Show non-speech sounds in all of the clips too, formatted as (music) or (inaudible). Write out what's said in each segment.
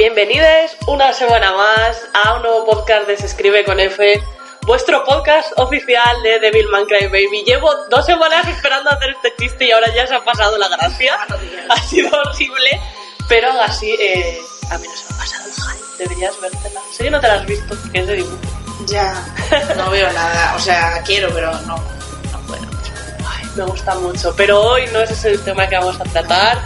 Bienvenidos una semana más a un nuevo podcast de Se Escribe con F, vuestro podcast oficial de Devil Man Cry Baby. Llevo dos semanas esperando hacer este chiste y ahora ya se ha pasado la gracia. (laughs) Ha sido horrible, pero aún así eh, a mí no se me ha pasado. Deberías vértela. ¿En serio no te la has visto? Que es de dibujo. Ya, (laughs) no veo nada. O sea, quiero, pero no, no puedo. Ay, me gusta mucho, pero hoy no ese es el tema que vamos a tratar.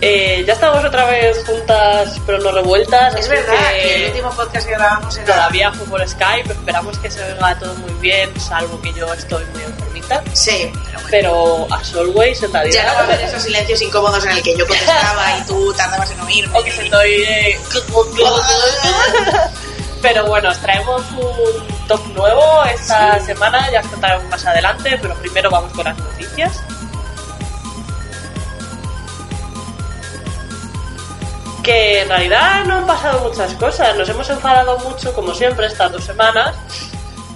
Eh, ya estamos otra vez juntas, pero no revueltas. Es verdad que que el último podcast que grabamos era... Todavía fue por Skype, esperamos que se venga todo muy bien, salvo que yo estoy muy enfermita. Sí, pero bueno. Pero as always, en realidad. Ya no va a haber esos silencios incómodos en el que yo contestaba y tú tardabas en oírme. O que se estoy. eh, (laughs) Pero bueno, os traemos un top nuevo esta semana, ya os contaremos más adelante, pero primero vamos con las noticias. Que en realidad no han pasado muchas cosas, nos hemos enfadado mucho, como siempre, estas dos semanas,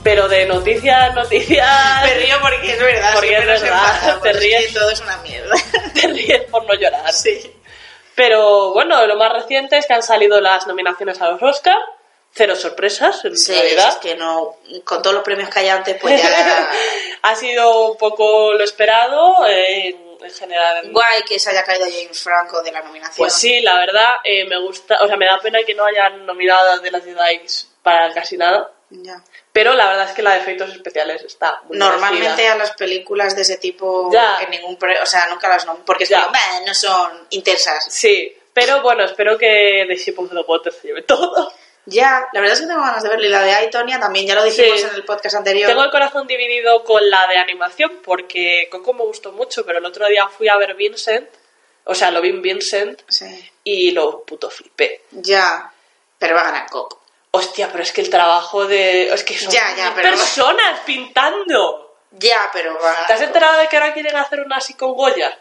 pero de noticias, (laughs) Me noticias. río porque es verdad, Porque es verdad, te es que ríes. todo es una mierda. (laughs) te ríes por no llorar. Sí. Pero bueno, lo más reciente es que han salido las nominaciones a los Oscar. Cero sorpresas, en Sí, realidad. es que no, con todos los premios que hay antes, pues ya... (laughs) ha sido un poco lo esperado eh, en, en general. Guay que se haya caído James Franco de la nominación. Pues sí, la verdad, eh, me gusta, o sea, me da pena que no hayan nominado de las Jedi para casi nada. Ya. Pero la verdad es que la de efectos especiales está muy Normalmente a las películas de ese tipo, Ya. que ningún pre- o sea, nunca las nombran, porque Ya. como, "Bah, no son intensas. Sí, pero bueno, espero que The Ship of the Water se lleve todo. Ya, la verdad es que tengo ganas de verla. Y la de Aitonia también, ya lo dijimos Sí. en el podcast anterior. Tengo el corazón dividido con la de animación porque Coco me gustó mucho, pero el otro día fui a ver Vincent, o sea, lo vi en Vincent Sí. y lo puto flipé. Ya, pero va a ganar Coco. Hostia, pero es que el trabajo de... Es que son Ya, ya, pero- personas pintando. Ya, pero va ¿Te has enterado de que ahora quieren hacer una así con Goya?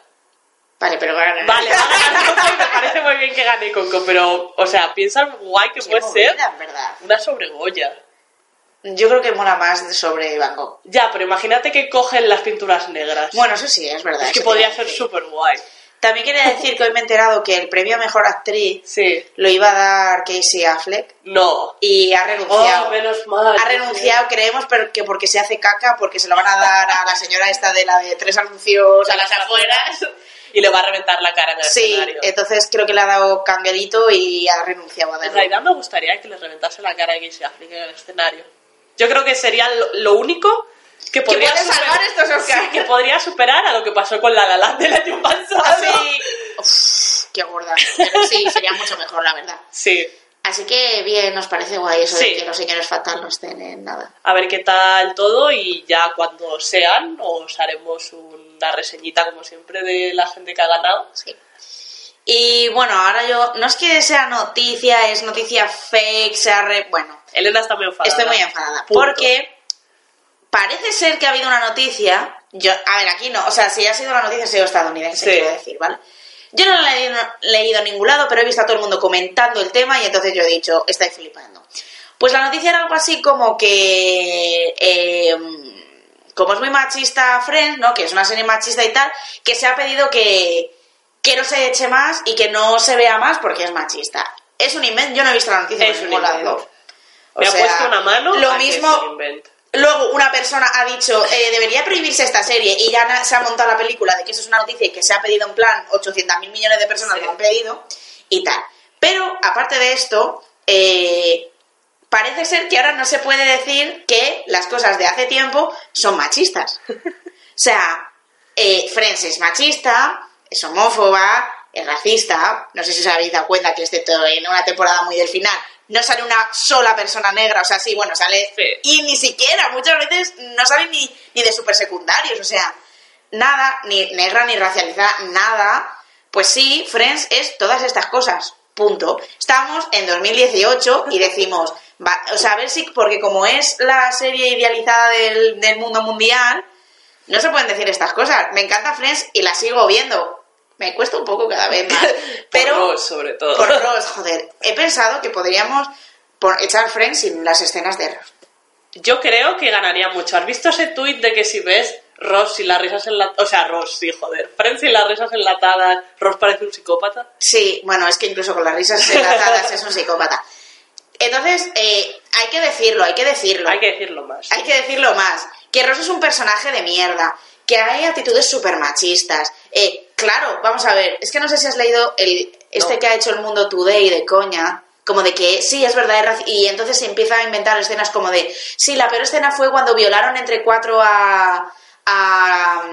Vale, pero va a ganar Vale, va a ganar (laughs) Coco y me parece muy bien que gane Coco, pero, o sea, piensa lo guay que Qué puede ser movida, en verdad. una sobre Goya. Yo creo que mola más sobre Van Gogh. Ya, pero imagínate que cogen las pinturas negras. Bueno, eso sí, es verdad. es que eso podría ser súper guay. También quería decir que hoy me he enterado que el premio a Mejor Actriz Sí. lo iba a dar Casey Affleck No. y ha renunciado. Oh, menos mal. ha renunciado, creemos, pero que porque se hace caca, porque se lo van a dar a la señora esta de la de tres anuncios a las afueras. Y le va a reventar la cara en el Sí, escenario. entonces creo que le ha dado cambiarito y ha renunciado a En darlo. realidad me gustaría que le reventase la cara a Casey Affleck en el escenario. Yo creo que sería lo, lo único que podría, salvar estos Oscars. Sí, que podría superar a lo que pasó con La Land del año pasado. Así, Uf, qué gorda. Pero sí, sería mucho mejor, la verdad. Sí. Así que bien, nos parece guay eso Sí. de que los señores fatal no estén en nada. A ver qué tal todo y ya cuando sean os haremos una reseñita como siempre de la gente que ha ganado. Sí. Y bueno, ahora yo, no es que sea noticia, es noticia fake, sea re... Bueno, Elena está muy enfadada. estoy muy enfadada. Punto. Porque parece ser que ha habido una noticia, yo, a ver, aquí no, o sea, si ha sido una noticia ha sido estadounidense, Sí. quiero decir, ¿vale? Yo no la he leído, leído en ningún lado, pero he visto a todo el mundo comentando el tema y entonces yo he dicho, estáis flipando. Pues la noticia era algo así como que, eh, como es muy machista Friends, ¿no? Que es una serie machista y tal, que se ha pedido que, que no se eche más y que no se vea más porque es machista. Es un invento, yo no he visto la noticia Es un invento. Me ha puesto una mano. Lo mismo. Luego una persona ha dicho, eh, debería prohibirse esta serie y ya se ha montado la película de que eso es una noticia y que se ha pedido en plan 800 mil millones de personas Sí. lo han pedido y tal. Pero, aparte de esto, eh, parece ser que ahora no se puede decir que las cosas de hace tiempo son machistas. (laughs) O sea, eh, Friends es machista, es homófoba, es racista. No sé si os habéis dado cuenta que excepto en una temporada muy del final no sale una sola persona negra. O sea, sí, bueno, sale... Sí. Y ni siquiera, muchas veces no sale ni, ni de super secundarios. O sea, nada, ni negra, ni racializada, nada. Pues sí, Friends es todas estas cosas. Punto. Estamos en 2018 y decimos, va- o sea, a ver si, porque como es la serie idealizada del, del mundo mundial, no se pueden decir estas cosas. Me encanta Friends y la sigo viendo. Me cuesta un poco cada vez más. (laughs) Pero Por Ross, sobre todo. por Ross, joder. He pensado que podríamos por- echar Friends sin las escenas de Ross. Yo creo que ganaría mucho. ¿Has visto ese tuit de que si ves Ross y las risas enlatadas. O sea, Ross, sí, joder. Friends y las risas enlatadas. Ross parece un psicópata. Sí, bueno, es que incluso con las risas enlatadas es un psicópata. Entonces, eh, hay que decirlo, hay que decirlo. Hay que decirlo más. Hay que decirlo más. Que Ross es un personaje de mierda. Que hay actitudes súper machistas. Eh, claro, vamos a ver. Es que no sé si has leído el, este No. que ha hecho el Mundo Today de coña. Como de que sí, es verdad, y entonces se empieza a inventar escenas como de sí, la peor escena fue cuando violaron entre cuatro a, a,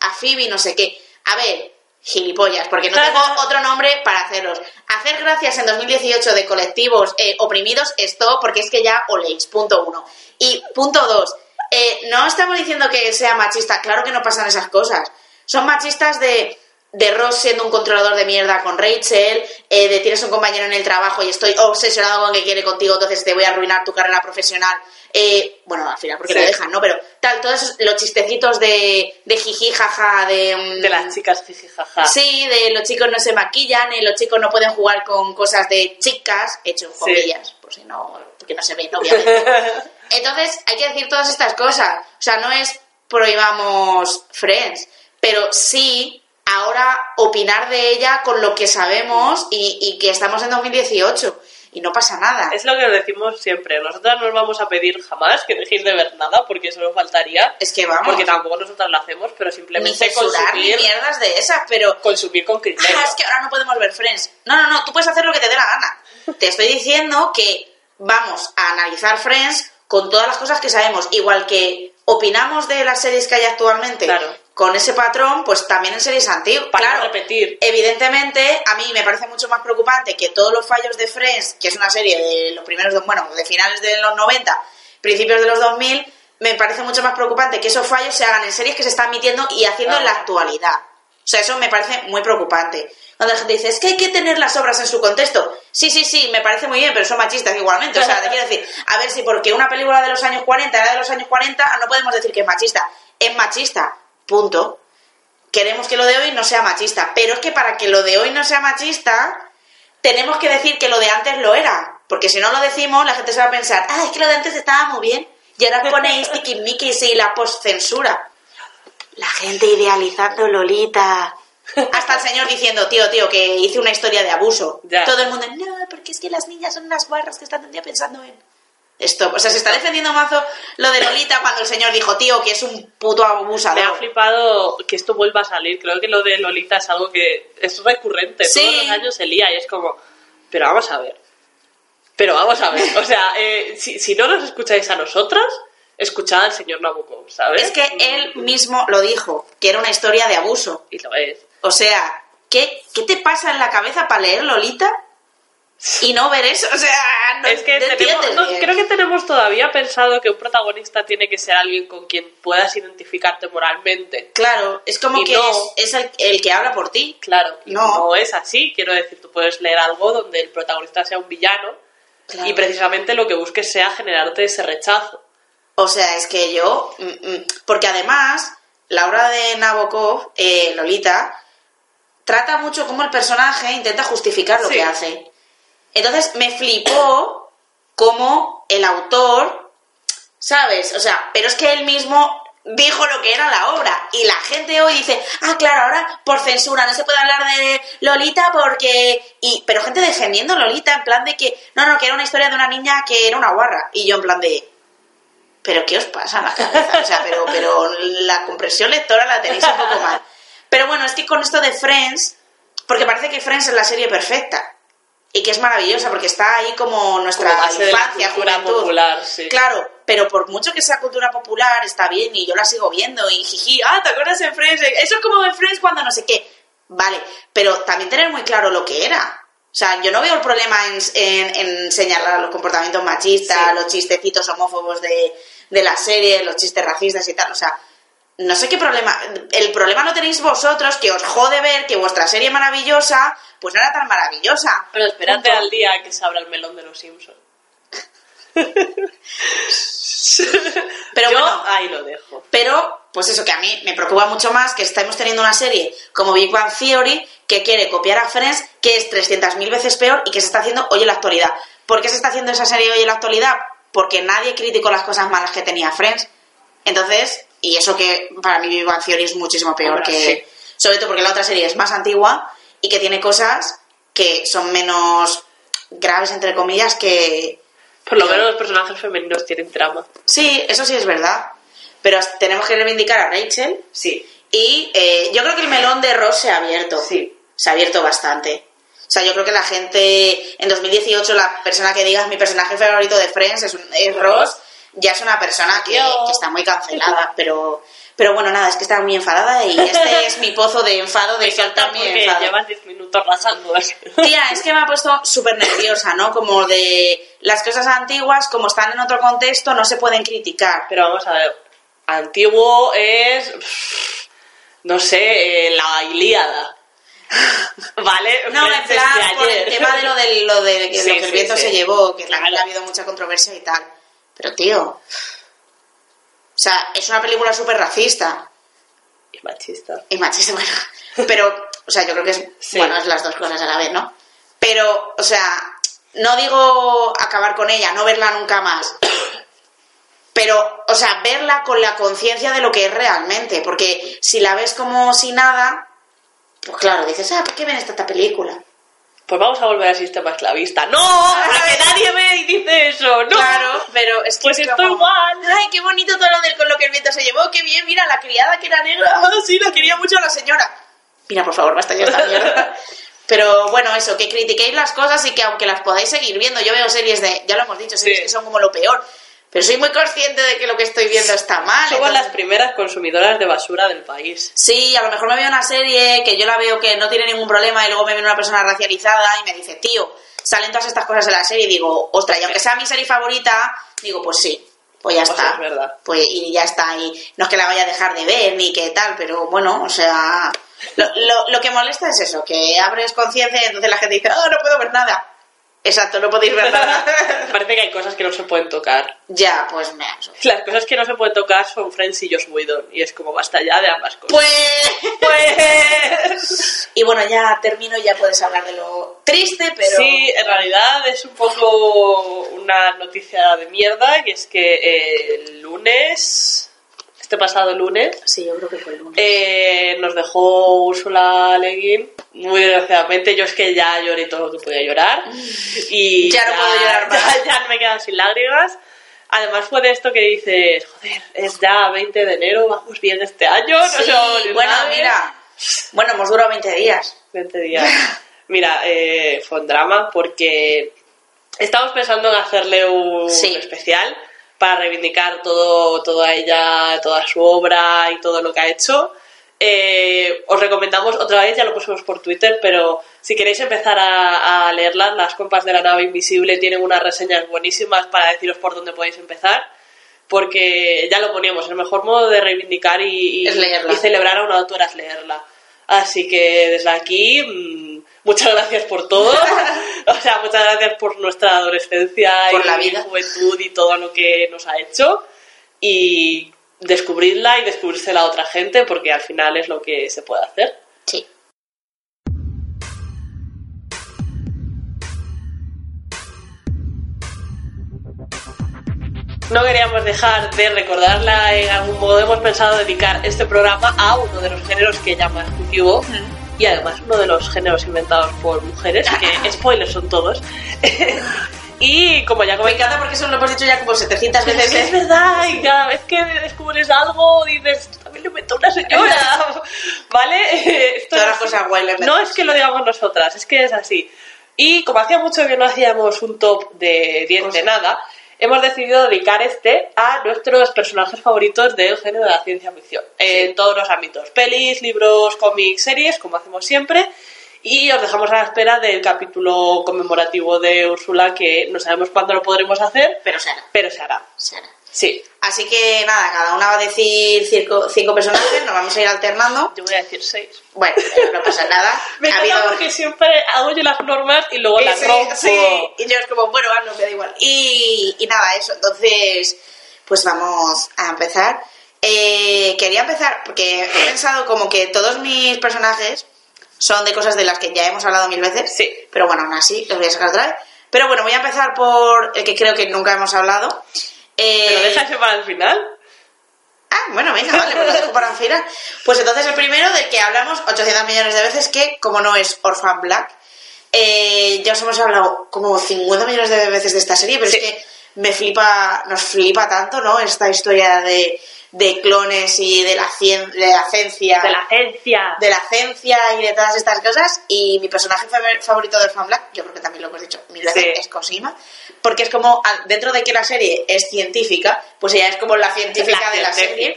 a Phoebe, no sé qué. A ver, gilipollas, porque no tengo otro nombre para hacerlos. Hacer gracias en 2018 de colectivos eh, oprimidos, esto, porque es que ya oléis, punto uno. Y punto dos, eh, no estamos diciendo que sea machista, claro que no pasan esas cosas. Son machistas de, de Ross siendo un controlador de mierda con Rachel, eh, de tienes un compañero en el trabajo y estoy obsesionado con que quiere contigo, entonces te voy a arruinar tu carrera profesional. Eh, bueno, al final porque Sí. lo dejan, ¿no? Pero tal, todos esos- los chistecitos de, de jiji, jaja, de... mm, De las chicas jijijaja. Sí, de los chicos no se maquillan, eh, los chicos no pueden jugar con cosas de chicas, hecho en Sí. comillas, por si no, porque no se ven, obviamente. (laughs) Entonces, hay que decir todas estas cosas. O sea, no es prohibamos Friends, pero sí ahora opinar de ella con lo que sabemos y, y que estamos en 2018 y no pasa nada. Es lo que decimos siempre. Nosotras no os vamos a pedir jamás que dejéis de ver nada, porque eso nos faltaría. Es que vamos, Porque tampoco nosotras lo hacemos, pero ni simplemente ni consumir, mierdas de esas, pero consumir con criterio. Ah, es que ahora no podemos ver Friends. No, no, no, tú puedes hacer lo que te dé la gana. Te estoy diciendo que vamos a analizar Friends con todas las cosas que sabemos. Igual que opinamos de las series que hay actualmente Claro. Con ese patrón, pues también en series antiguas. Para claro, repetir. Evidentemente, a mí me parece mucho más preocupante que todos los fallos de Friends, que es una serie de los primeros, bueno, de finales de los 90, principios de los 2000, me parece mucho más preocupante que esos fallos se hagan en series que se están emitiendo y haciendo en la actualidad. O sea, eso me parece muy preocupante. Cuando la gente dice, es que hay que tener las obras en su contexto. Sí, sí, sí, me parece muy bien, pero son machistas igualmente. O sea, te quiero decir, a ver si porque una película de los años 40 era de los años 40, no podemos decir que es machista. Es machista, punto queremos que lo de hoy no sea machista. Pero es que para que lo de hoy no sea machista, tenemos que decir que lo de antes lo era. Porque si no lo decimos, la gente se va a pensar, ah, es que lo de antes estaba muy bien. Y ahora ponéis (laughs) tiquismiquis y la postcensura. La gente idealizando Lolita. Hasta el señor diciendo, tío, tío, que hice una historia de abuso. Ya. Todo el mundo, no, porque es que las niñas son unas barras que están todo el día pensando en... Esto, o sea, se está defendiendo mazo lo de Lolita cuando el señor dijo, tío, que es un puto Me ha abusador. flipado que esto vuelva a salir. Creo que lo de Lolita es algo que es recurrente. Sí. Todos los años se lía y es como, pero vamos a ver. Pero vamos a ver. O sea, eh, si, si no nos escucháis a nosotras, escuchad al señor Nabucco, ¿sabes? Es que él mismo lo dijo, que era una historia de abuso. Y lo es. O sea, ¿qué, qué te pasa en la cabeza para leer Lolita y no ver eso? O sea, no, es que tenemos, no, creo que tenemos todavía pensado que un protagonista tiene que ser alguien con quien puedas identificarte moralmente. Claro, es como Y que no. es, es el, el que habla por ti. Claro, No. no. es así. Quiero decir, tú puedes leer algo donde el protagonista sea un villano Claro. y precisamente lo que busques sea generarte ese rechazo. O sea, es que yo... mm, mm, Porque además, la obra de Nabokov, eh, Lolita, trata mucho cómo el personaje intenta justificar lo Sí. que hace. Entonces me flipó cómo el autor, ¿sabes? O sea, pero es que él mismo dijo lo que era la obra y la gente hoy dice, ah, claro, ahora por censura no se puede hablar de Lolita porque... Y, pero gente defendiendo Lolita en plan de que, no, no, que era una historia de una niña que era una guarra. Y yo en plan de, pero ¿qué os pasa en la cabeza? O sea, pero, pero la compresión lectora la tenéis un poco mal. Pero bueno, es que con esto de Friends, porque parece que Friends es la serie perfecta y que es maravillosa porque está ahí como nuestra Como base de la infancia, cultura juventud. popular, sí. Claro, pero por mucho que sea cultura popular, está bien y yo la sigo viendo y jiji, ah, ¿te acuerdas en Friends? Eso es como en Friends cuando no sé qué. Vale, pero también tener muy claro lo que era. O sea, yo no veo el problema en, en- en señalar los comportamientos machistas, Sí. los chistecitos homófobos de, de la serie, los chistes racistas y tal. O sea, no sé qué problema. El problema lo tenéis vosotros, que os jode ver que vuestra serie maravillosa, pues no era tan maravillosa. Pero espérate Punto. al día que se abra el melón de los Simpsons. (laughs) Pero Yo bueno. ahí lo dejo. Pero, pues eso, que a mí me preocupa mucho más que estemos teniendo una serie como Big Bang Theory que quiere copiar a Friends, que es 300.000 veces peor y que se está haciendo hoy en la actualidad. ¿Por qué se está haciendo esa serie hoy en la actualidad? Porque nadie criticó las cosas malas que tenía Friends. Entonces, Y eso que para mí Big Bang Theory es muchísimo peor Hombre, que... sí. Sobre todo porque la otra serie es más antigua y que tiene cosas que son menos graves, entre comillas, que... Por lo menos los personajes femeninos tienen trama. Sí, eso sí es verdad. Pero tenemos que reivindicar a Rachel Sí. y eh, yo creo que el melón de Ross se ha abierto. Sí. Se ha abierto bastante. O sea, yo creo que la gente en 2018, la persona que diga mi personaje favorito de Friends es, es Ross, ya es una persona que, está muy cancelada. Pero, pero bueno, nada, es que estaba muy enfadada y este es mi pozo de enfado de soltar mi enfado. llevas 10 minutos rasando. Tía, es que me ha puesto súper nerviosa, ¿no? Como de las cosas antiguas, como están en otro contexto, no se pueden criticar. Pero vamos a ver. Antiguo es. No sé, eh, la Ilíada. (laughs) ¿Vale? No, en plan, por el tema de lo, de, lo, de que, Sí, lo que el viento sí. se llevó, que Claro. ha habido mucha controversia y tal. Pero, tío, o sea, es una película súper racista Y machista. y machista, (laughs) bueno, pero, o sea, yo creo que es, Sí. bueno, es las dos cosas a la vez, ¿no? Pero, o sea, no digo acabar con ella, no verla nunca más, (coughs) pero, o sea, verla con la conciencia de lo que es realmente, porque si la ves como si nada, pues claro, dices, ah, ¿por qué ven esta, esta película? Pues vamos a volver al sistema esclavista. ¡No! (laughs) ¡Que nadie ve y dice eso! ¡No! Claro, pero es que Pues es estoy como, igual. Ay, qué bonito todo lo del con lo que el viento se llevó, qué bien, mira, la criada que era negra, (laughs) ah, sí, la quería mucho la señora. Mira, por favor, basta ya esta mierda. (laughs) Pero bueno, eso, que critiquéis las cosas y que aunque las podáis seguir viendo, yo veo series de, ya lo hemos dicho, series Sí. que son como lo peor, pero soy muy consciente de que lo que estoy viendo está mal. Somos entonces- las primeras consumidoras de basura del país. Sí, a lo mejor me veo una serie que yo la veo que no tiene ningún problema y luego me viene una persona racializada y me dice, tío, salen todas estas cosas en la serie y digo, ostras, y aunque sea mi serie favorita, digo, pues sí, pues ya Pues está. es verdad. Pues y ya está, y no es que la vaya a dejar de ver ni que tal, pero bueno, o sea, lo, lo, lo que molesta es eso, que abres conciencia y entonces la gente dice, oh, no puedo ver nada. Exacto, no podéis ver nada. (laughs) Parece que hay cosas que no se pueden tocar. ya, pues me. Las cosas que no se pueden tocar son Friends y Joss Whedon. Y es como basta ya de ambas cosas. Pues... Pues... (laughs) Y bueno, ya termino, ya puedes hablar de lo triste, pero... Sí, en realidad es un poco una noticia de mierda, y es que el lunes, este pasado lunes, Sí, yo creo que fue el lunes. eh, nos dejó Úrsula Leguín, muy desgraciadamente, yo es que ya lloré todo lo que podía llorar, y (laughs) Ya no puedo llorar más. (laughs) Ya, ya me quedan sin lágrimas. Además fue de esto que dices, joder, es ya 20 de enero, vamos bien este año, no Sí, bueno, nadie. mira. Bueno, hemos durado 20 días. 20 días. Mira, eh, fue un drama porque estamos pensando en hacerle un Sí. especial para reivindicar todo, toda ella, toda su obra y todo lo que ha hecho. Eh, os recomendamos otra vez, ya lo pusimos por Twitter, pero si queréis empezar a, a leerlas, las compas de la nave invisible tienen unas reseñas buenísimas para deciros por dónde podéis empezar. Porque ya lo poníamos, el mejor modo de reivindicar y, y- celebrar a una autora es leerla. Así que desde aquí, mm, muchas gracias por todo. (laughs) o sea, muchas gracias por nuestra adolescencia Por y la vida. juventud y todo lo que nos ha hecho. Y descubrirla y descubrírsela a otra gente porque al final es lo que se puede hacer. Sí. No queríamos dejar de recordarla, en algún modo hemos pensado dedicar este programa a uno de los géneros que llama exclusivo y además uno de los géneros inventados por mujeres, que (laughs) spoilers son todos. y como ya Me encanta porque eso lo hemos dicho ya como 700 es, veces. es verdad, y cada vez que descubres algo dices, también lo inventó una señora, (laughs) ¿vale? (laughs) Esto Todas las cosas guay No es que lo digamos nosotras, es que es así. Y como hacía mucho que no hacíamos un top de 10 de nada, hemos decidido dedicar este a nuestros personajes favoritos del género de la ciencia ficción. En todos los ámbitos. Pelis, libros, cómics, series, como hacemos siempre. Y os dejamos a la espera del capítulo conmemorativo de Úrsula, que no sabemos cuándo lo podremos hacer, Pero se hará, pero se hará. se hará. Sí, Así que nada, cada una va a decir cinco, cinco personajes, nos vamos a ir alternando. yo voy a decir seis. Bueno, no pasa nada. (laughs) Me Ha encanta habido- porque siempre hago yo las normas y luego las sí, rompo. sí, y yo es como, bueno, no me da igual. Y, y nada, eso, entonces, pues vamos a empezar. Eh, quería empezar porque he pensado como que todos mis personajes son de cosas de las que ya hemos hablado mil veces. Sí. Pero bueno, aún así los voy a sacar otra vez. Pero bueno, voy a empezar por el que creo que nunca hemos hablado. Eh, ¿Pero deja ese para el final? Ah, bueno, venga, vale, pues lo dejo para al final. Pues entonces el primero del que hablamos 800 millones de veces, que como no es Orphan Black, eh, ya os hemos hablado como 50 millones de veces de esta serie, pero Sí. es que me flipa, nos flipa tanto, ¿no? Esta historia de, de clones y de la, cien- de la ciencia. De la ciencia. de la ciencia y de todas estas cosas. Y mi personaje fa- favorito de Fan Black, yo creo que también lo hemos dicho mil veces, Sí. es Cosima. Porque es como, dentro de que la serie es científica, pues ella es como la científica La de la serie.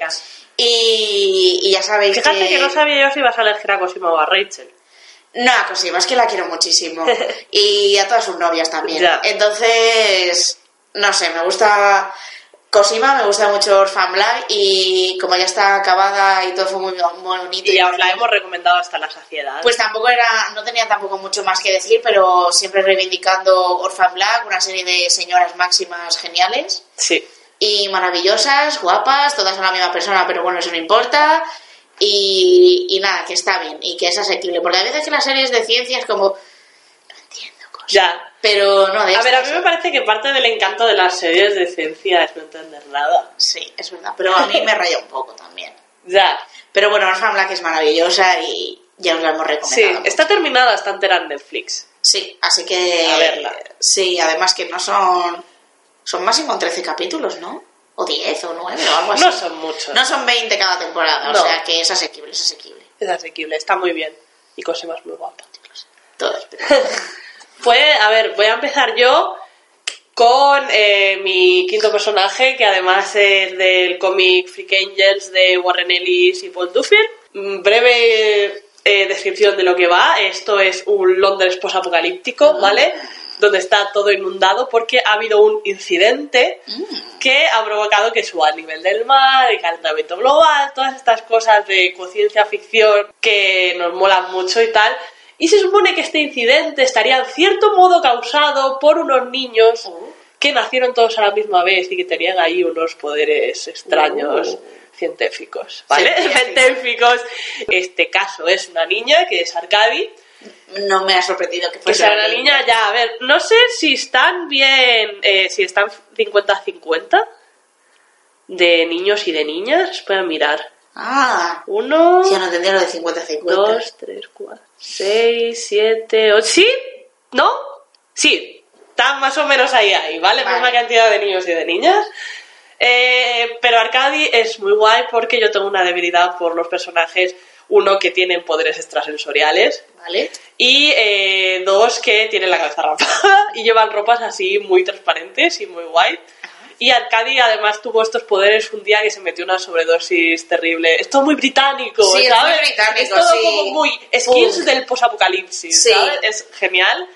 Y, y ya sabéis Fíjate que... que no sabía yo si ibas a elegir a Cosima o a Rachel. No, a Cosima, es que la quiero muchísimo. (laughs) y a todas sus novias también. Ya. Entonces, no sé, me gusta Cosima, me gusta mucho Orphan Black y como ya está acabada y todo fue muy, bonito. Y ya os la hemos recomendado hasta la saciedad. Pues tampoco era, no tenía tampoco mucho más que decir, pero siempre reivindicando Orphan Black, una serie de señoras máximas geniales sí. y maravillosas, guapas, todas son la misma persona, pero bueno, eso no importa. Y, y nada, que está bien y que es asequible. Porque a veces que las series de ciencia es como. Ya. Pero no de A ver, a mí me parece que parte del encanto de las series de ciencia es no entender nada. Sí, es verdad. Pero a mí me raya un poco también. Ya. Pero bueno, Orphan Black es maravillosa y ya os la hemos Sí, recomendado. está terminada, está entera en Netflix. Sí, así que. A verla. Sí, además que no son. Son máximo 13 capítulos, ¿no? O 10 o 9 o algo así. No son muchos. No son 20 cada temporada, No. o sea que es asequible, es asequible. Es asequible, está muy bien. Y Cosima es muy guapa. Todos. Pues, a ver, voy a empezar yo con eh, mi quinto personaje, que además es del cómic Freak Angels de Warren Ellis y Paul Duffield. Mm, Breve eh, descripción de lo que va. Esto es un Londres posapocalíptico, ¿vale? Donde está todo inundado porque ha habido un incidente que ha provocado que suba el nivel del mar, el calentamiento global, todas estas cosas de ciencia ficción que nos molan mucho y tal. Y se supone que este incidente estaría en cierto modo causado por unos niños que nacieron todos a la misma vez y que tenían ahí unos poderes extraños Oh. científicos, ¿vale? Científicos. Este caso es una niña que es Arcadi, No me ha sorprendido que que fuese sea una niña ya, a ver, no sé si están bien, eh, si están 50-50 de niños y de niñas, pueden mirar. Ah, Uno, ya no entendía lo de 50-50. dos, tres, cuatro, seis, siete, ocho. ¿Sí? ¿No? Sí. Están más o menos ahí, ahí, ¿vale? Vale. Misma cantidad de niños y de niñas. Eh, pero Arcadi es muy guay porque yo tengo una debilidad por los personajes. Uno, que tienen poderes extrasensoriales. ¿Vale? Y eh, dos, que tienen la cabeza (laughs) rapada y llevan ropas así muy transparentes y muy guay. Y Arcadi además tuvo estos poderes un día que se metió una sobredosis terrible. Es todo muy británico, Sí, es ¿sabes? muy británico, es todo sí. como muy skills Punk. del posapocalipsis, Sí. ¿sabes? Es genial.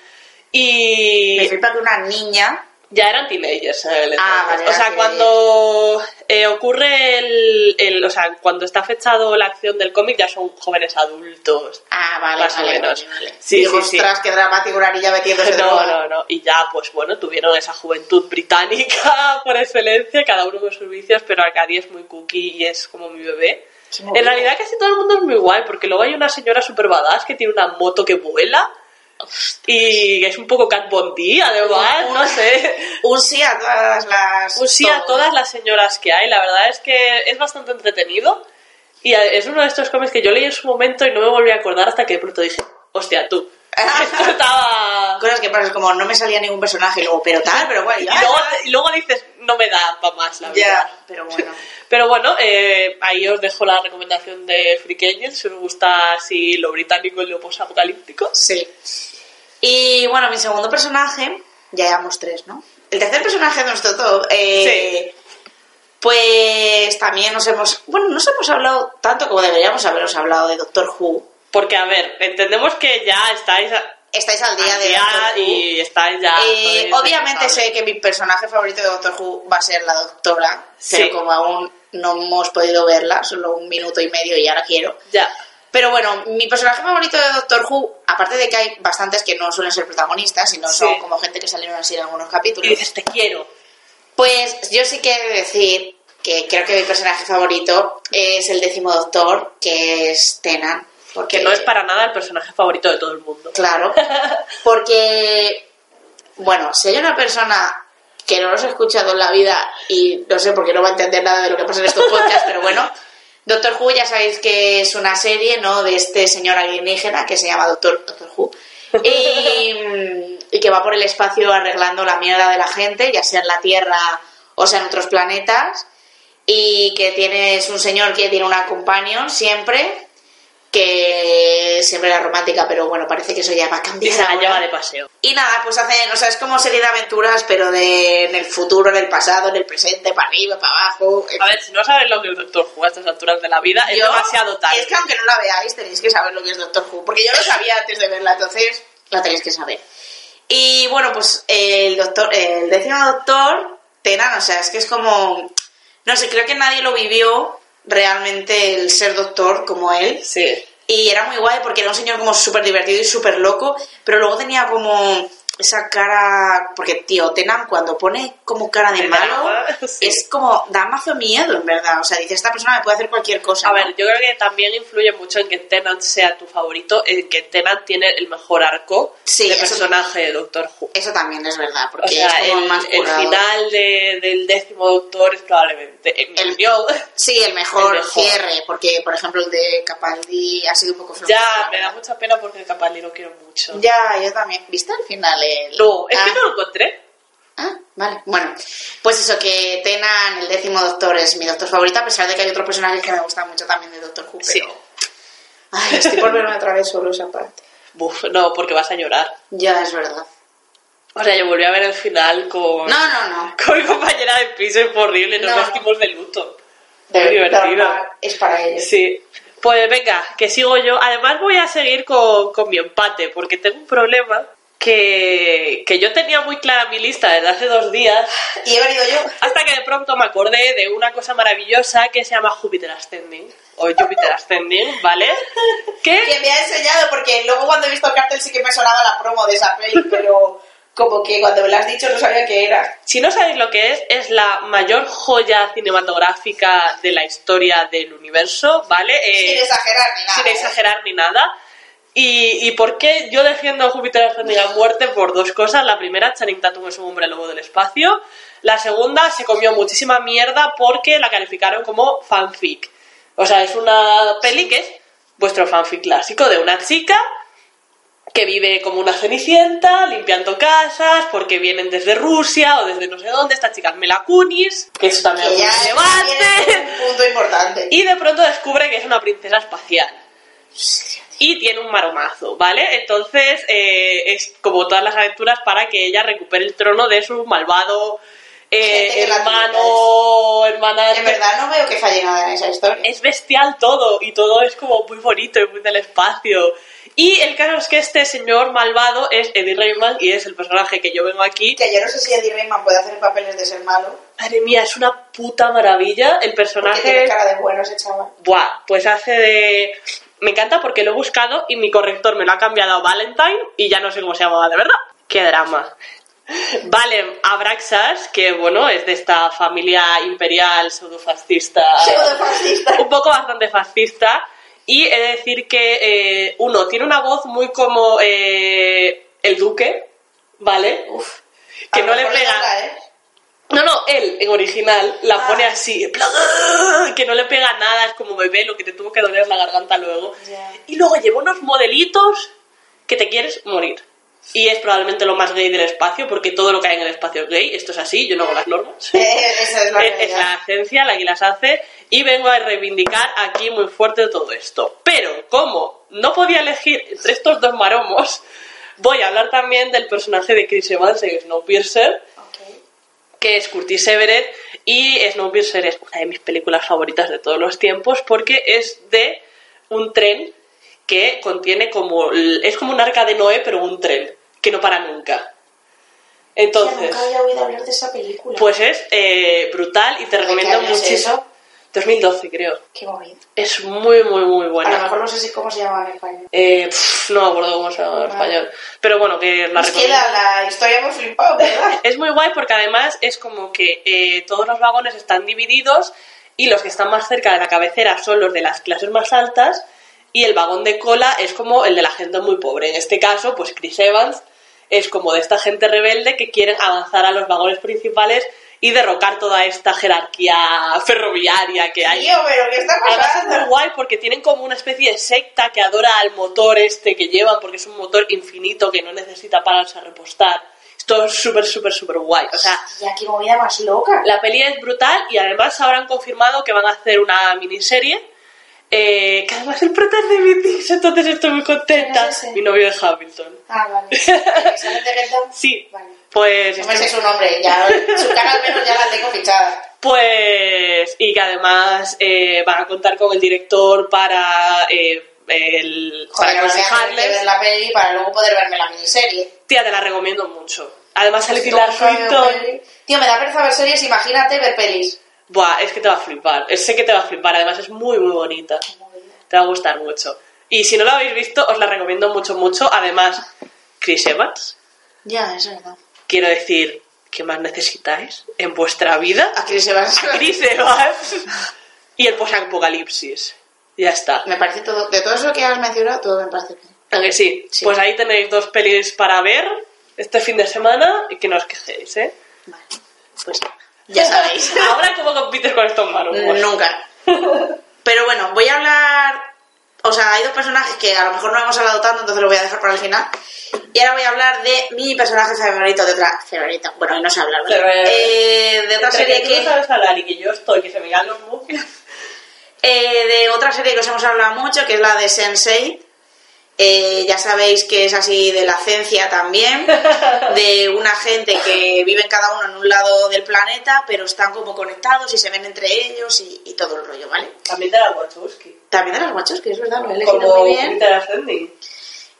Y Me flipa que una niña. Ya eran teenagers en el Ah, vale, o sea, cuando eh, ocurre el, el- O sea, cuando está fechado la acción del cómic ya son jóvenes adultos. Ah, vale, Más o vale, menos. vale. Sí, Digo, sí, sí. ostras, qué dramático una niña metiéndose (laughs) No, droga. no, no. Y ya, pues bueno, tuvieron esa juventud británica (laughs) por excelencia, cada uno con sus vicios, pero Arcadi es muy cookie y es como mi bebé. En realidad casi todo el mundo es muy guay, porque luego hay una señora super badass que tiene una moto que vuela y es un poco Cat Bondi, además, Un- no sé. Un sí a todas las. Un sí a todas las señoras que hay, la verdad es que es bastante entretenido y es uno de estos cómics que yo leí en su momento y no me volví a acordar hasta que de pronto dije, hostia, tú, esto (laughs) estaba... Cosas que pasan, como no me salía ningún personaje y luego, pero tal, pero bueno, Y luego, y luego dices, no me da para más la vida. Ya, pero bueno. (laughs) Pero bueno, eh, ahí os dejo la recomendación de Freak Angel, si os gusta así lo británico y lo posapocalíptico. Sí. Y bueno, mi segundo personaje, ya llevamos tres, ¿no? El tercer personaje de nuestro top, eh, pues también nos hemos, bueno, nos hemos hablado tanto como deberíamos haberos hablado de Doctor Who. Porque, a ver, entendemos que ya estáis a- Estáis al día al de día Doctor Who. y estáis ya... Obviamente sé que mi personaje favorito de Doctor Who va a ser la doctora, Sí. pero como aún no hemos podido verla, solo un minuto y medio y ahora quiero. Ya. Pero bueno, mi personaje favorito de Doctor Who, aparte de que hay bastantes que no suelen ser protagonistas, sino Sí. son como gente que salieron así en algunos Y capítulos, dices, te quiero. pues yo sí que he de decir que creo que mi personaje favorito es el décimo Doctor, que es Tenan. Porque Que no es para nada el personaje favorito de todo el mundo. Claro, (laughs) porque, bueno, si hay una persona que no los he escuchado en la vida y no sé por qué no va a entender nada de lo que pasa en estos podcasts, pero bueno. Doctor Who ya sabéis que es una serie, ¿no? De este señor alienígena que se llama Doctor, Doctor Who. Y, y que va por el espacio arreglando la mierda de la gente, ya sea en la Tierra o sea en otros planetas. Y que tienes un señor que tiene una companion siempre, que siempre era romántica, pero bueno, parece que eso ya va a cambiar. se la ahora. lleva de paseo. Y nada, pues hacen, o sea, es como serie de aventuras, pero de en el futuro, en el pasado, en el presente, para arriba, para abajo. A ver, si no sabes lo que es Doctor Who a estas alturas de la vida, es demasiado tarde. Es que aunque no la veáis, tenéis que saber lo que es Doctor Who, porque yo lo sabía antes de verla, entonces la tenéis que saber. Y bueno, pues el doctor, el décimo doctor, Tenan, o sea, es que es como, no sé, creo que nadie lo vivió realmente el ser doctor como él. Sí. Y era muy guay porque era un señor como súper divertido y súper loco, pero luego tenía como esa cara, porque tío, Tenan cuando pone como cara de malo, (laughs) sí. es como, da mazo miedo en verdad, o sea, dice, esta persona me puede hacer cualquier cosa. A ¿no? ver, yo creo que también influye mucho en que Tennant sea tu favorito, en que Tennant tiene el mejor arco Sí, de personaje de Doctor Who. Eso también es verdad, porque O sea, es como el, más el currado. final de- del décimo Doctor es probablemente en mi El- opinión, (laughs) Sí, el mejor, el mejor. cierre, porque por ejemplo el de Capaldi ha sido un poco. Ya, me da mucha pena porque el Capaldi lo quiero mucho. Ya, yo también. ¿Viste al final el...? No, es Ah. que no lo encontré. Ah, vale. Bueno, pues eso, que Tenan, el décimo doctor, es mi doctor favorito, a pesar de que hay otros personajes que me gustan mucho también de Doctor Who, Sí. pero... Ay, estoy por verme otra vez solo esa parte. Buf, no, porque vas a llorar. Ya, es verdad. O sea, yo volví a ver el final con, No, no, no. (laughs) con mi compañera de piso fue horrible, nos No. vestimos de luto. De Muy divertido. verdad, es para ellos. Sí. Pues venga, que sigo yo. Además voy a seguir con, con mi empate, porque tengo un problema que, que yo tenía muy clara mi lista desde hace dos días, Y he venido yo. hasta que de pronto me acordé de una cosa maravillosa que se llama Júpiter Ascending, o Júpiter Ascending, ¿vale? (laughs) Que Que me ha enseñado, porque luego cuando he visto el cartel sí que me sonaba la promo de esa peli, pero como que cuando me lo has dicho no sabía qué era. si no sabéis lo que es, es la mayor joya cinematográfica de la historia del universo, ¿vale? Eh, Sin exagerar ni nada. sin ¿eh? exagerar ni nada. ¿Y, ¿Y por qué yo defiendo a Júpiter Ascending a muerte? Por dos cosas. La primera, Channing Tatum es un hombre lobo del espacio. La segunda, se comió muchísima mierda porque la calificaron como fanfic. O sea, es una peli que es vuestro fanfic clásico de una chica que vive como una cenicienta, limpiando casas, porque vienen desde Rusia o desde no sé dónde, estas chicas Mila Kunis, que eso también Que es muy relevante. un punto importante. (laughs) Y de pronto descubre que es una princesa espacial. Y tiene un maromazo, ¿vale? Entonces eh, es como todas las aventuras para que ella recupere el trono de su malvado eh, hermano, hermana. En verdad no veo que falle nada en esa historia. Es bestial todo y todo es como muy bonito y muy del espacio. Y el caso es que este señor malvado es Eddie Rayman y es el personaje que yo vengo aquí. Que yo no sé si Eddie Rayman puede hacer papeles de ser malo. Madre mía, es una puta maravilla. El personaje. tiene cara de bueno ese chaval. Buah, pues hace de... Me encanta porque lo he buscado y mi corrector me lo ha cambiado a Valentine y ya no sé cómo se llamaba de verdad. Qué drama. Vale, Abraxas, que bueno, es de esta familia imperial pseudofascista. Pseudofascista. Un poco bastante fascista. Y he de decir que, eh, uno, tiene una voz muy como eh, el duque, ¿vale? Uf. Que no le pega. toca, ¿eh? No, no, él en original la Ah. pone así, que no le pega nada, es como bebé, lo que te tuvo que doler la garganta luego. Ya. Y luego lleva unos modelitos que te quieres morir. Y es probablemente lo más gay del espacio, porque todo lo que hay en el espacio es gay, esto es así, yo no hago las normas. (laughs) Eh, esa es la (laughs) Es, es la esencia la que las hace y vengo a reivindicar aquí muy fuerte todo esto. Pero como no podía elegir entre estos dos maromos, voy a hablar también del personaje de Chris Evans en Snowpiercer, Ok. que es Curtis Everett y Snowpiercer es una de mis películas favoritas de todos los tiempos porque es de un tren que contiene como es como un arca de Noé pero un tren que no para nunca entonces nunca había oído hablar de esa película. pues es eh, brutal y te ¿De qué recomiendo muchísimo? 2012 creo Qué movido. es muy muy muy A lo buena mejor no sé si cómo se llama en español. Eh, pf, no me acuerdo cómo se llama en español pero bueno que la Es que la, la historia me flipado, ¿verdad? (laughs) Es muy guay porque además es como que eh, todos los vagones están divididos y los que están más cerca de la cabecera son los de las clases más altas y el vagón de cola es como el de la gente muy pobre. En este caso, pues Chris Evans es como de esta gente rebelde que quieren avanzar a los vagones principales y derrocar toda esta jerarquía ferroviaria que hay. Tío, pero ¿qué está Además es pasando? muy guay porque tienen como una especie de secta que adora al motor este que llevan porque es un motor infinito que no necesita pararse a repostar. Esto es súper, súper, súper guay. O sea, Ya, qué movida más loca. la peli es brutal y además ahora han confirmado que van a hacer una miniserie eh, que además el prota es de Vintis, entonces estoy muy contenta. ¿Quién es? Mi novio de Hamilton. Ah, vale. (laughs) ¿Excelente Geta? Sí, Vale. pues... No me sé su nombre, ya, su cara al menos ya la tengo fichada. Pues, y que además eh, van a contar con el director para, eh, el, para Joder, ahora voy a tener que aconsejarles. ver la peli para luego poder verme la miniserie. Tía, te la recomiendo mucho. Además sale Esto Pilar Swinton. Tío, me da pereza ver series, imagínate ver pelis. Buah, es que te va a flipar. Es- Sé que te va a flipar. Además es muy, muy bonita. Te va a gustar mucho. Y si no la habéis visto, os la recomiendo mucho, mucho. Además, Chris Evans. Ya, es verdad. Quiero decir, ¿qué más necesitáis en vuestra vida? A Chris Evans. (laughs) Chris Evans. Y el post-apocalipsis. Ya está. Me parece todo, de todo eso que has mencionado, todo me parece bien. ¿A que sí? Sí. Pues ahí tenéis dos pelis para ver este fin de semana y que no os quejéis, ¿eh? Vale. Pues Ya sabéis. (laughs) Ahora, ¿cómo compites con estos manos? Nunca. Pero bueno, voy a hablar. O sea, hay dos personajes que a lo mejor no hemos hablado tanto, entonces lo voy a dejar para el final. Y ahora voy a hablar de mi personaje favorito de otra. Favorito. Bueno, no sé hablar, eh, Eh, de otra serie que tú no que. sabes hablar y que yo estoy, que se me dan los (laughs) eh, de otra serie que os hemos hablado mucho, que es la de Sense8. Eh, ya sabéis que es así de la ciencia también, (laughs) de una gente que viven cada uno en un lado del planeta, pero están como conectados y se ven entre ellos y, y todo el rollo, ¿vale? También de la Wachowski. También de los machos, que es verdad, lo he elegido Como muy bien.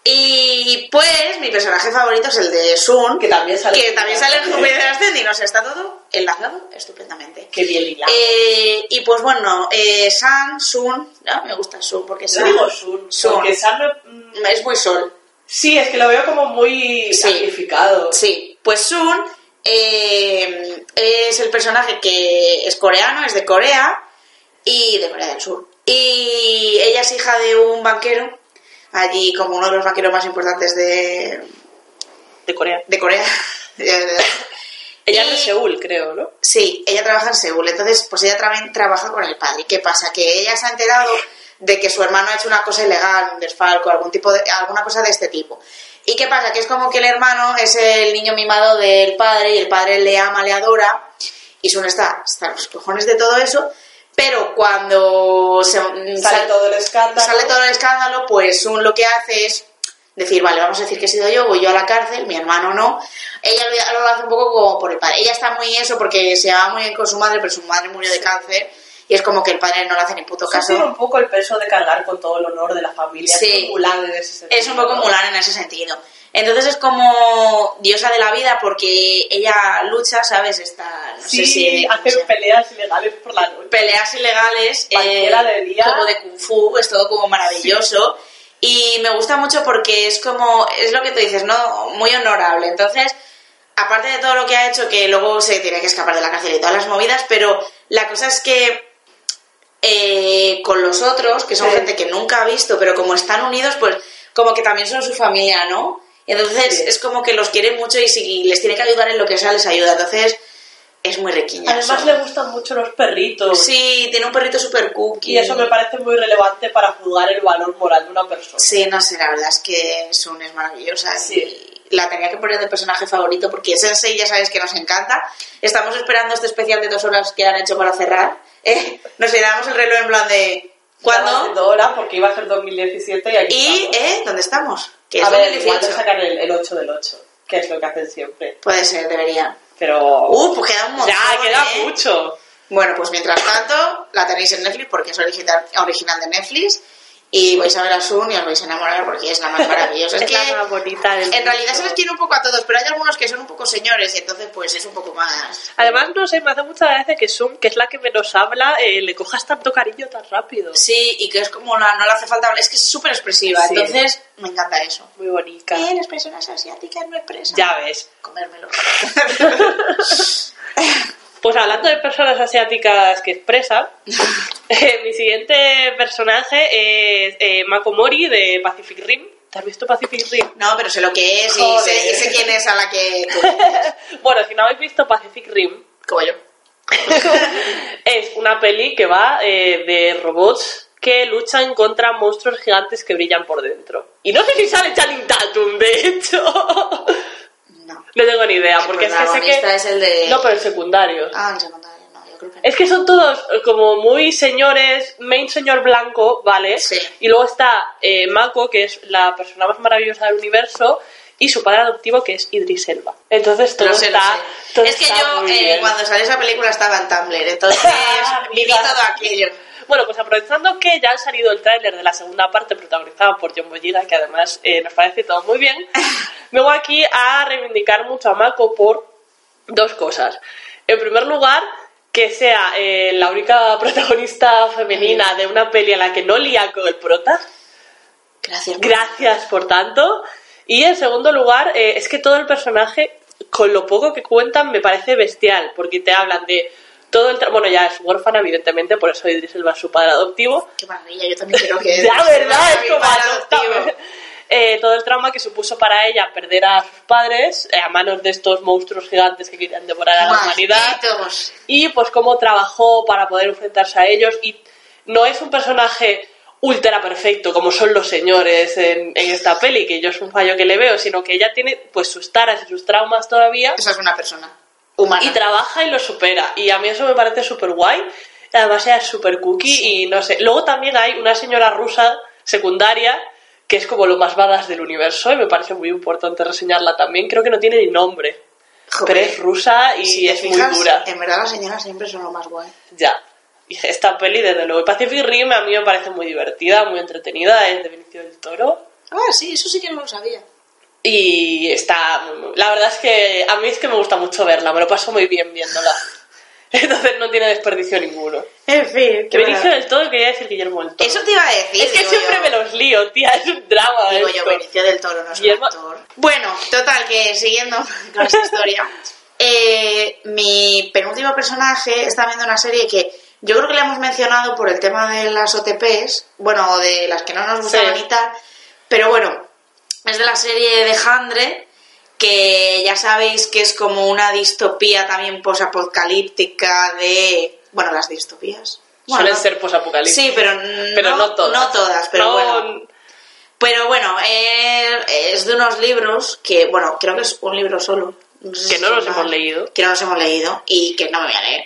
Y pues mi personaje favorito es el de Sun, Que también sale- que también sale en Júpiter Ascending, o sea, está todo enlazado estupendamente. Qué bien hilado. Eh, y pues bueno, eh, San, Sun, ¿no? me gusta Sun porque San digo Sun, Sun. porque San no- es muy sol. Sí, es que lo veo como muy Sí. sacrificado. Sí, pues Sun eh, es el personaje que es coreano, es de Corea y de Corea del Sur. Y ella es hija de un banquero, allí como uno de los banqueros más importantes de, De Corea. de Corea. (laughs) Ella es de Seúl, creo, ¿no? Sí, ella trabaja en Seúl, entonces pues ella también trabaja con el padre. ¿Qué pasa? Que ella se ha enterado de que su hermano ha hecho una cosa ilegal, un desfalco, algún tipo de, alguna cosa de este tipo. ¿Y qué pasa? Que es como que el hermano es el niño mimado del padre y el padre le ama, le adora y Sun está hasta los cojones de todo eso, pero cuando se, Sale sal- todo el escándalo. sale todo el escándalo, pues Sun lo que hace es decir, vale, vamos a decir que he sido yo, voy yo a la cárcel, mi hermano no. Ella lo, lo hace un poco como por el padre. Ella está muy eso porque se llevaba muy bien con su madre, pero su madre murió de cáncer y es como que el padre no le hace ni puto caso. un poco el peso de cargar con todo el honor de la familia. Sí. Es Mulan en ese sentido. Es un poco. Mulan en ese sentido. Entonces es como diosa de la vida porque ella lucha, ¿sabes? Está, no Sí, sé si... hace o sea, peleas ilegales por la noche. peleas ilegales, eh, de día. como de kung fu, es todo como maravilloso. Y me gusta mucho porque es como, es lo que tú dices, ¿no? Muy honorable. Entonces, aparte de todo lo que ha hecho, que luego se tiene que escapar de la cárcel y todas las movidas, pero la cosa es que eh, con los otros, que son Sí. gente que nunca ha visto, pero como están unidos, pues como que también son su familia, ¿no? Entonces Sí. es como que los quiere mucho y si les tiene que ayudar en lo que sea, les ayuda. Entonces es muy riquiña. Además le gustan mucho los perritos. Sí, tiene un perrito super cookie. Y eso me parece muy relevante para juzgar el valor moral de una persona. Sí, no sé, la verdad es que Sun es maravillosa. Sí. Y la tenía que poner de personaje favorito porque Sensei ya sabéis que nos encanta. Estamos esperando este especial de dos horas que han hecho para cerrar. Eh, nos miramos el reloj en plan de... ¿Cuándo? porque iba a ser 2017 y aquí Y, estamos. ¿eh? ¿Dónde estamos? Que es A ver, igual 2018. de sacar el, el 8 del 8, que es lo que hacen siempre. Puede ser, debería. Pero... Uh, pues queda un montón, ya, queda ¿eh? mucho. Bueno, pues mientras tanto, la tenéis en Netflix porque es original, original de Netflix. Y vais a ver a Sun y os vais a enamorar porque es la más maravillosa. (laughs) es Es que la más bonita del en realidad se les quiere un poco a todos, pero hay algunos que son un poco señores y entonces pues es un poco más... Además, no sé, me hace mucha gracia que Sun, que es la que menos habla, eh, le cojas tanto cariño tan rápido. Sí, y que es como la, no le hace falta hablar, es que es súper expresiva, Sí. entonces me encanta eso. Muy bonita. Eh, las personas asiáticas no expresan. Ya ves. Comérmelo. (laughs) (laughs) Pues hablando de personas asiáticas que expresan, (laughs) eh, mi siguiente personaje es eh, Mako Mori de Pacific Rim. ¿Te has visto Pacific Rim? No, pero sé lo que es y sé, y sé quién es a la que (laughs) bueno, si no habéis visto Pacific Rim, como yo. (laughs) es una peli que va eh, de robots que luchan contra monstruos gigantes que brillan por dentro. Y no sé si sale Channing Tatum, de hecho. No. no tengo ni idea, porque es que sé que... es el de... No, pero el secundario. Ah, el secundario, no, yo creo que no. Es que son todos eh, como muy señores, main señor blanco, ¿vale? Sí. Y luego está eh, Mako, que es la persona más maravillosa del universo, y su padre adoptivo, que es Idris Elba. Entonces todo sé, está... sé. todo es que está yo, eh, cuando salió esa película estaba en Tumblr, entonces (laughs) viví todo aquello. Bueno, pues aprovechando que ya ha salido el tráiler de la segunda parte protagonizada por John Boyega, que además eh, nos parece todo muy bien, (laughs) me voy aquí a reivindicar mucho a Mako por dos cosas. En primer lugar, que sea eh, la única protagonista femenina de una peli a la que no lía con el prota. Gracias. Gracias por tanto. Y en segundo lugar, eh, es que todo el personaje, con lo poco que cuentan, me parece bestial, porque te hablan de todo el... Bueno, ya es huérfana, evidentemente, por eso Idris Elba es su padre adoptivo. Qué maravilla, yo también quiero que... (laughs) Ya, ¿verdad? Es como adoptable. adoptivo. (laughs) Eh, todo el trauma que supuso para ella perder a sus padres eh, a manos de estos monstruos gigantes que querían devorar a la humanidad y pues cómo trabajó para poder enfrentarse a ellos y no es un personaje ultra perfecto como son los señores en, en esta peli que yo es un fallo que le veo sino que ella tiene pues sus taras y sus traumas todavía Esa es una persona humana. y trabaja y lo supera y a mí eso me parece súper guay además ella es súper cookie y no sé luego también hay una señora rusa secundaria que es como lo más badass del universo y me parece muy importante reseñarla también creo que no tiene ni nombre Joder. pero es rusa y Si es fijas, muy dura En verdad las señoras siempre son lo más guay. ya. Y esta peli, desde luego. Y Pacific Rim a mí me parece muy divertida, muy entretenida, es de Benicio del Toro. Ah, sí, eso sí que no lo sabía. Y está. La verdad es que a mí es que me gusta mucho verla, me lo paso muy bien viéndola. (laughs) Entonces no tiene desperdicio ninguno. En fin, Que Benicio del Toro quería decir Guillermo del Toro. Eso te iba a decir. es que siempre yo. me los lío, tía, es un drama. Digo esto. yo, Benicio del Toro no es Guillermo- un actor. Bueno, total, que siguiendo (laughs) con esta historia, eh, mi penúltimo personaje está viendo una serie que yo creo que le hemos mencionado por el tema de las OTPs, bueno, de las que no nos gustaban Sí. y tal, pero bueno, es de la serie de Handre, que ya sabéis que es como una distopía también posapocalíptica de, bueno, las distopías. Bueno, Suelen ser posapocalípticos. Sí, pero, pero no, todas. No todas, pero No- bueno. Pero bueno, eh, es de unos libros que, bueno, creo que es un libro solo. sé Que no los hemos leído. Que no los hemos leído y que no me voy a leer.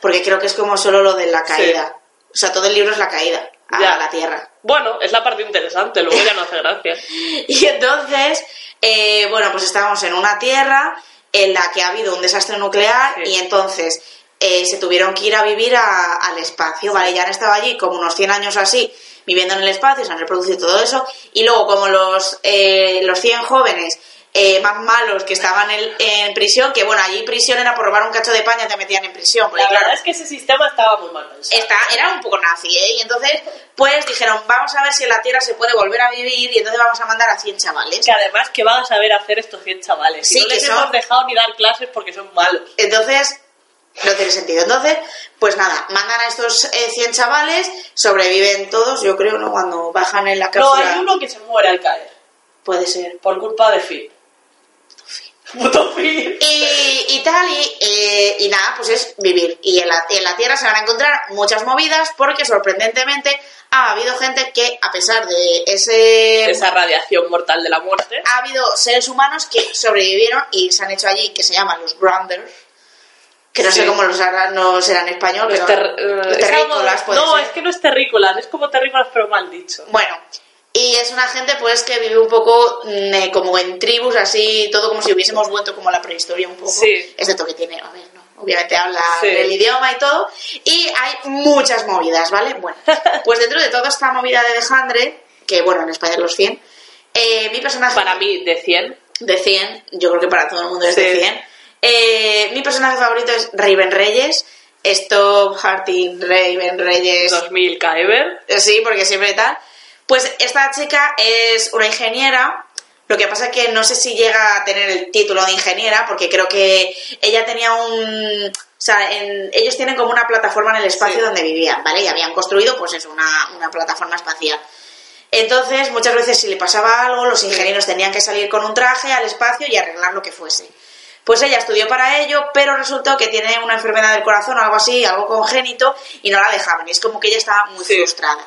Porque creo que es como solo lo de la caída. O sea, todo el libro es la caída a Ya. la tierra. Bueno, es la parte interesante, luego ya no hace gracia. (laughs) Y entonces, eh, bueno, pues estábamos en una tierra en la que ha habido un desastre nuclear Sí. y entonces eh, se tuvieron que ir a vivir a- al espacio, ¿vale? Ya han estado allí como unos 100 años así, viviendo en el espacio, se han reproducido todo eso, y luego como los, eh, los 100 jóvenes eh, más malos que estaban en, en prisión, que bueno, allí prisión era por robar un cacho de paña te metían en prisión, porque La claro, verdad es que ese sistema estaba muy mal pensado. Está, era un poco nazi, ¿eh? Y entonces, pues dijeron, vamos a ver si en la Tierra se puede volver a vivir y entonces vamos a mandar a 100 chavales. Que además, que van a saber hacer estos 100 chavales? Sí, no que les son- hemos dejado ni dar clases porque son malos. Entonces, no tiene sentido. Entonces, pues nada, mandan a estos eh, 100 chavales, sobreviven todos, yo creo, ¿no? Cuando bajan en la No, cápsula. hay uno que se muere al caer. Puede ser. Por culpa de Phil. Puto Phil. Y, y tal, y, y nada, pues es vivir. Y en la, en la Tierra se van a encontrar muchas movidas porque sorprendentemente ha habido gente que, a pesar de ese... Esa radiación mortal de la muerte. ha habido seres humanos que sobrevivieron y se han hecho allí, que se llaman los grounders, que no Sí. sé cómo los harán, no serán en español, Los pero ter- los es terrícolas algo- puede No, ser. es que no es terrícolas, es como terrícolas pero mal dicho. Bueno, y es una gente pues que vive un poco mm, eh, como en tribus, así, todo como si hubiésemos vuelto como a la prehistoria un poco. Sí. Excepto que tiene, a ver, no, obviamente habla Sí. el idioma y todo. Y hay muchas movidas, ¿vale? Bueno, (laughs) pues dentro de toda esta movida de Alejandre, que bueno, en España es los 100, eh, mi personaje... Para mí, de 100. de 100, yo creo que para todo el mundo es de Sí. 100. Eh, mi personaje favorito es Raven Reyes. Stop Harting Raven Reyes. 2000 Kyber. Sí, porque siempre tal. Pues esta chica es una ingeniera. Lo que pasa es que no sé si llega a tener el título de ingeniera, porque creo que ella tenía un. O sea, en- ellos tienen como una plataforma en el espacio Sí. donde vivían, ¿vale? Y habían construido, pues eso, una, una plataforma espacial. Entonces, muchas veces si le pasaba algo, los ingenieros tenían que salir con un traje al espacio y arreglar lo que fuese. Pues ella estudió para ello, pero resultó que tiene una enfermedad del corazón o algo así, algo congénito, y no la dejaban. Y es como que ella estaba muy Sí. frustrada.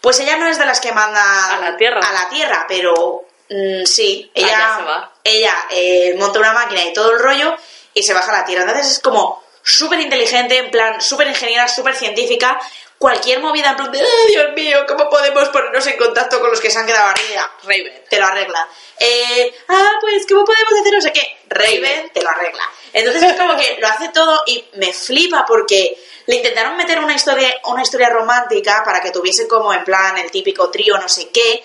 Pues ella no es de las que manda A la Tierra. a la Tierra, pero mm, sí, Allá ella, se va. ella eh, monta una máquina y todo el rollo y se baja a la Tierra. Entonces es como súper inteligente, en plan súper ingeniera, súper científica. Cualquier movida en plan de, "Ay, Dios mío, ¿cómo podemos ponernos en contacto con los que se han quedado arriba? Raven. te lo arregla. Eh, ah, pues, ¿cómo podemos hacer no sé qué? Raven te lo arregla. Entonces es como que lo hace todo y me flipa porque le intentaron meter una historia, una historia romántica para que tuviese como en plan el típico trío no sé qué.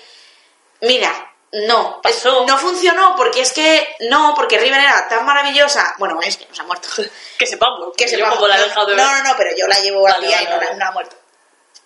Mira, no, Pasó. no funcionó porque es que no, porque Riven era tan maravillosa. Bueno, es que nos ha muerto. (laughs) Que sepamos. Que yo sepa- como la he no, dejado de ver. no, no, no, pero yo la llevo al día vale, y no, la- no ha muerto.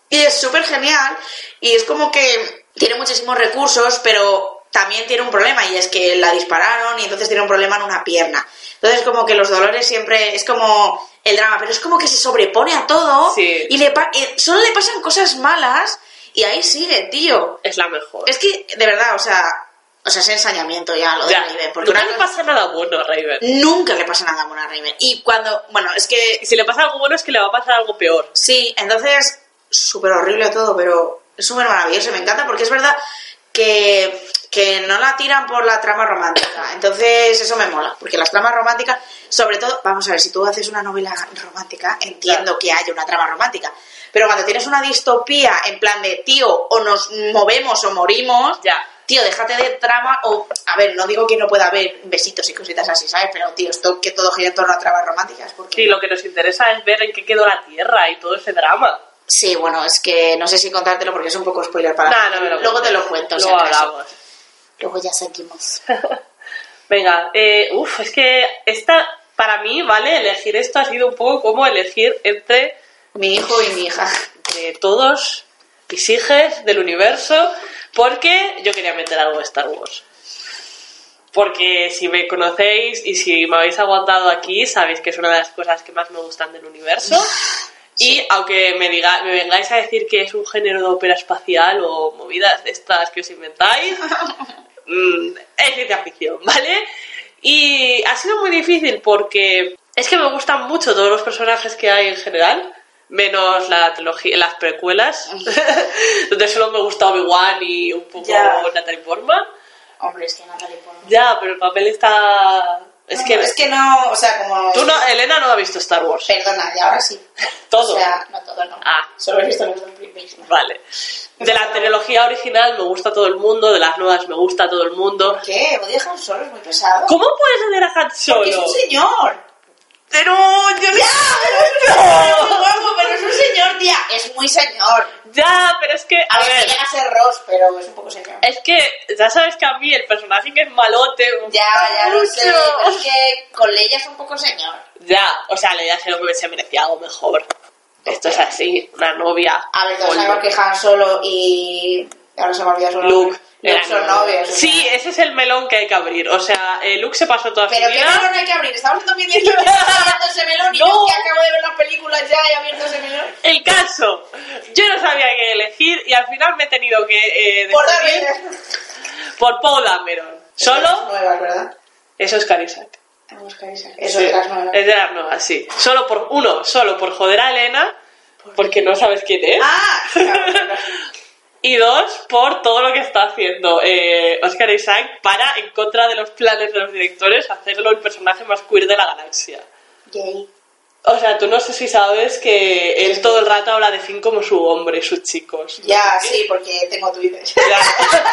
Y es súper genial y es como que tiene muchísimos recursos, pero también tiene un problema y es que la dispararon y entonces tiene un problema en una pierna. Entonces como que los dolores siempre es como el drama, pero es como que se sobrepone a todo Sí. y le pa- solo le pasan cosas malas y ahí sigue, tío. Es la mejor. Es que, de verdad, o sea, o sea, es ensañamiento ya lo de Ya. Raven, porque Nunca una le pasa nada bueno a Raven. nunca le pasa nada bueno a Raven. Y cuando, bueno, es que si le pasa algo bueno es que le va a pasar algo peor. Sí, entonces, súper horrible todo, pero es súper maravilloso, me encanta porque es verdad que, que no la tiran por la trama romántica. Entonces, eso me mola, porque las tramas románticas, sobre todo, vamos a ver, si tú haces una novela romántica, entiendo que haya una trama romántica. Pero cuando tienes una distopía en plan de, tío, o nos movemos o morimos, Ya. tío, déjate de trama, o, a ver, no digo que no pueda haber besitos y cositas así, ¿sabes? Pero, tío, esto que todo gira en torno a tramas románticas, porque... Sí, lo que nos interesa es ver en qué quedó la Tierra y todo ese drama. Sí, bueno, es que no sé si contártelo porque es un poco spoiler para Nah, no Luego te lo cuento. Luego hablamos. Luego ya seguimos. (laughs) Venga, eh, uff, es que esta, para mí, ¿vale? Elegir esto ha sido un poco como elegir entre Mi hijo y mi hija. de todos mis hijos del universo, porque yo quería meter algo de Star Wars. Porque si me conocéis y si me habéis aguantado aquí, sabéis que es una de las cosas que más me gustan del universo. (laughs) Y aunque me, diga, me vengáis a decir que es un género de ópera espacial o movidas de estas que os inventáis, (laughs) mm, es ciencia ficción, (laughs) ¿vale? Y ha sido muy difícil porque es que me gustan mucho todos los personajes que hay en general, menos la trilogía, las precuelas, (laughs) donde solo me gusta Obi-Wan y un poco Ya. Natalie Portman. Hombre, es que Natalie Portman. Ya, pero el papel está... Es que... es que no, o sea, como... Tú no, Elena no ha visto Star Wars. Perdona, y ahora sí. Todo. O sea, no todo, no. Ah. Solo he visto los dos primeros. Vale. De la trilogía original me gusta todo el mundo, de las nuevas me gusta todo el mundo. ¿Qué? ¿Odia Han Solo? Es muy pesado. ¿Cómo puedes odiar a Han Porque es Solo? un señor. Pero yo ¡Ya! Pero es muy guapo, pero es un señor, tía. Es muy señor. Ya, pero es que, a A ver, ver, llega a ser Ross, pero es un poco señor. es que ya sabes que a mí el personaje que es malote Ya, ya lo sé, pero es que con Leia es un poco señor. Ya, o sea, le ya se lo que se merecía algo mejor. Esto es así, una novia. A ver, Golden. sabemos que Han Solo y... Ahora se me olvidó su. Luke. Luke eran son novios. o Sí, ese es el melón que hay que abrir. O sea, eh, Luke se pasó toda Pero su ¿qué vida. melón hay que abrir? Estamos en 2018 y está abierto ese melón y (laughs) No. yo que acabo de ver las películas ya he abierto ese melón. El caso, yo no sabía qué elegir y al final me he tenido que eh, Por David. por Paul Dameron. Solo, Nuevas, ¿verdad? eso es Cary Isaac. Vamos, Carissa. Eso Sí, es las nuevas. es de las nuevas, sí. Solo por, uno, solo por joder a Elena, porque no sabes quién es. ¡Ah! (laughs) Claro, claro. Y dos, por todo lo que está haciendo eh, Oscar Isaac para, en contra de los planes de los directores, hacerlo el personaje más queer de la galaxia. Gay. O sea, tú no sé si sabes que él todo el rato habla de Finn como su hombre, sus chicos. Ya, sí, porque tengo Twitter. Ya. (laughs)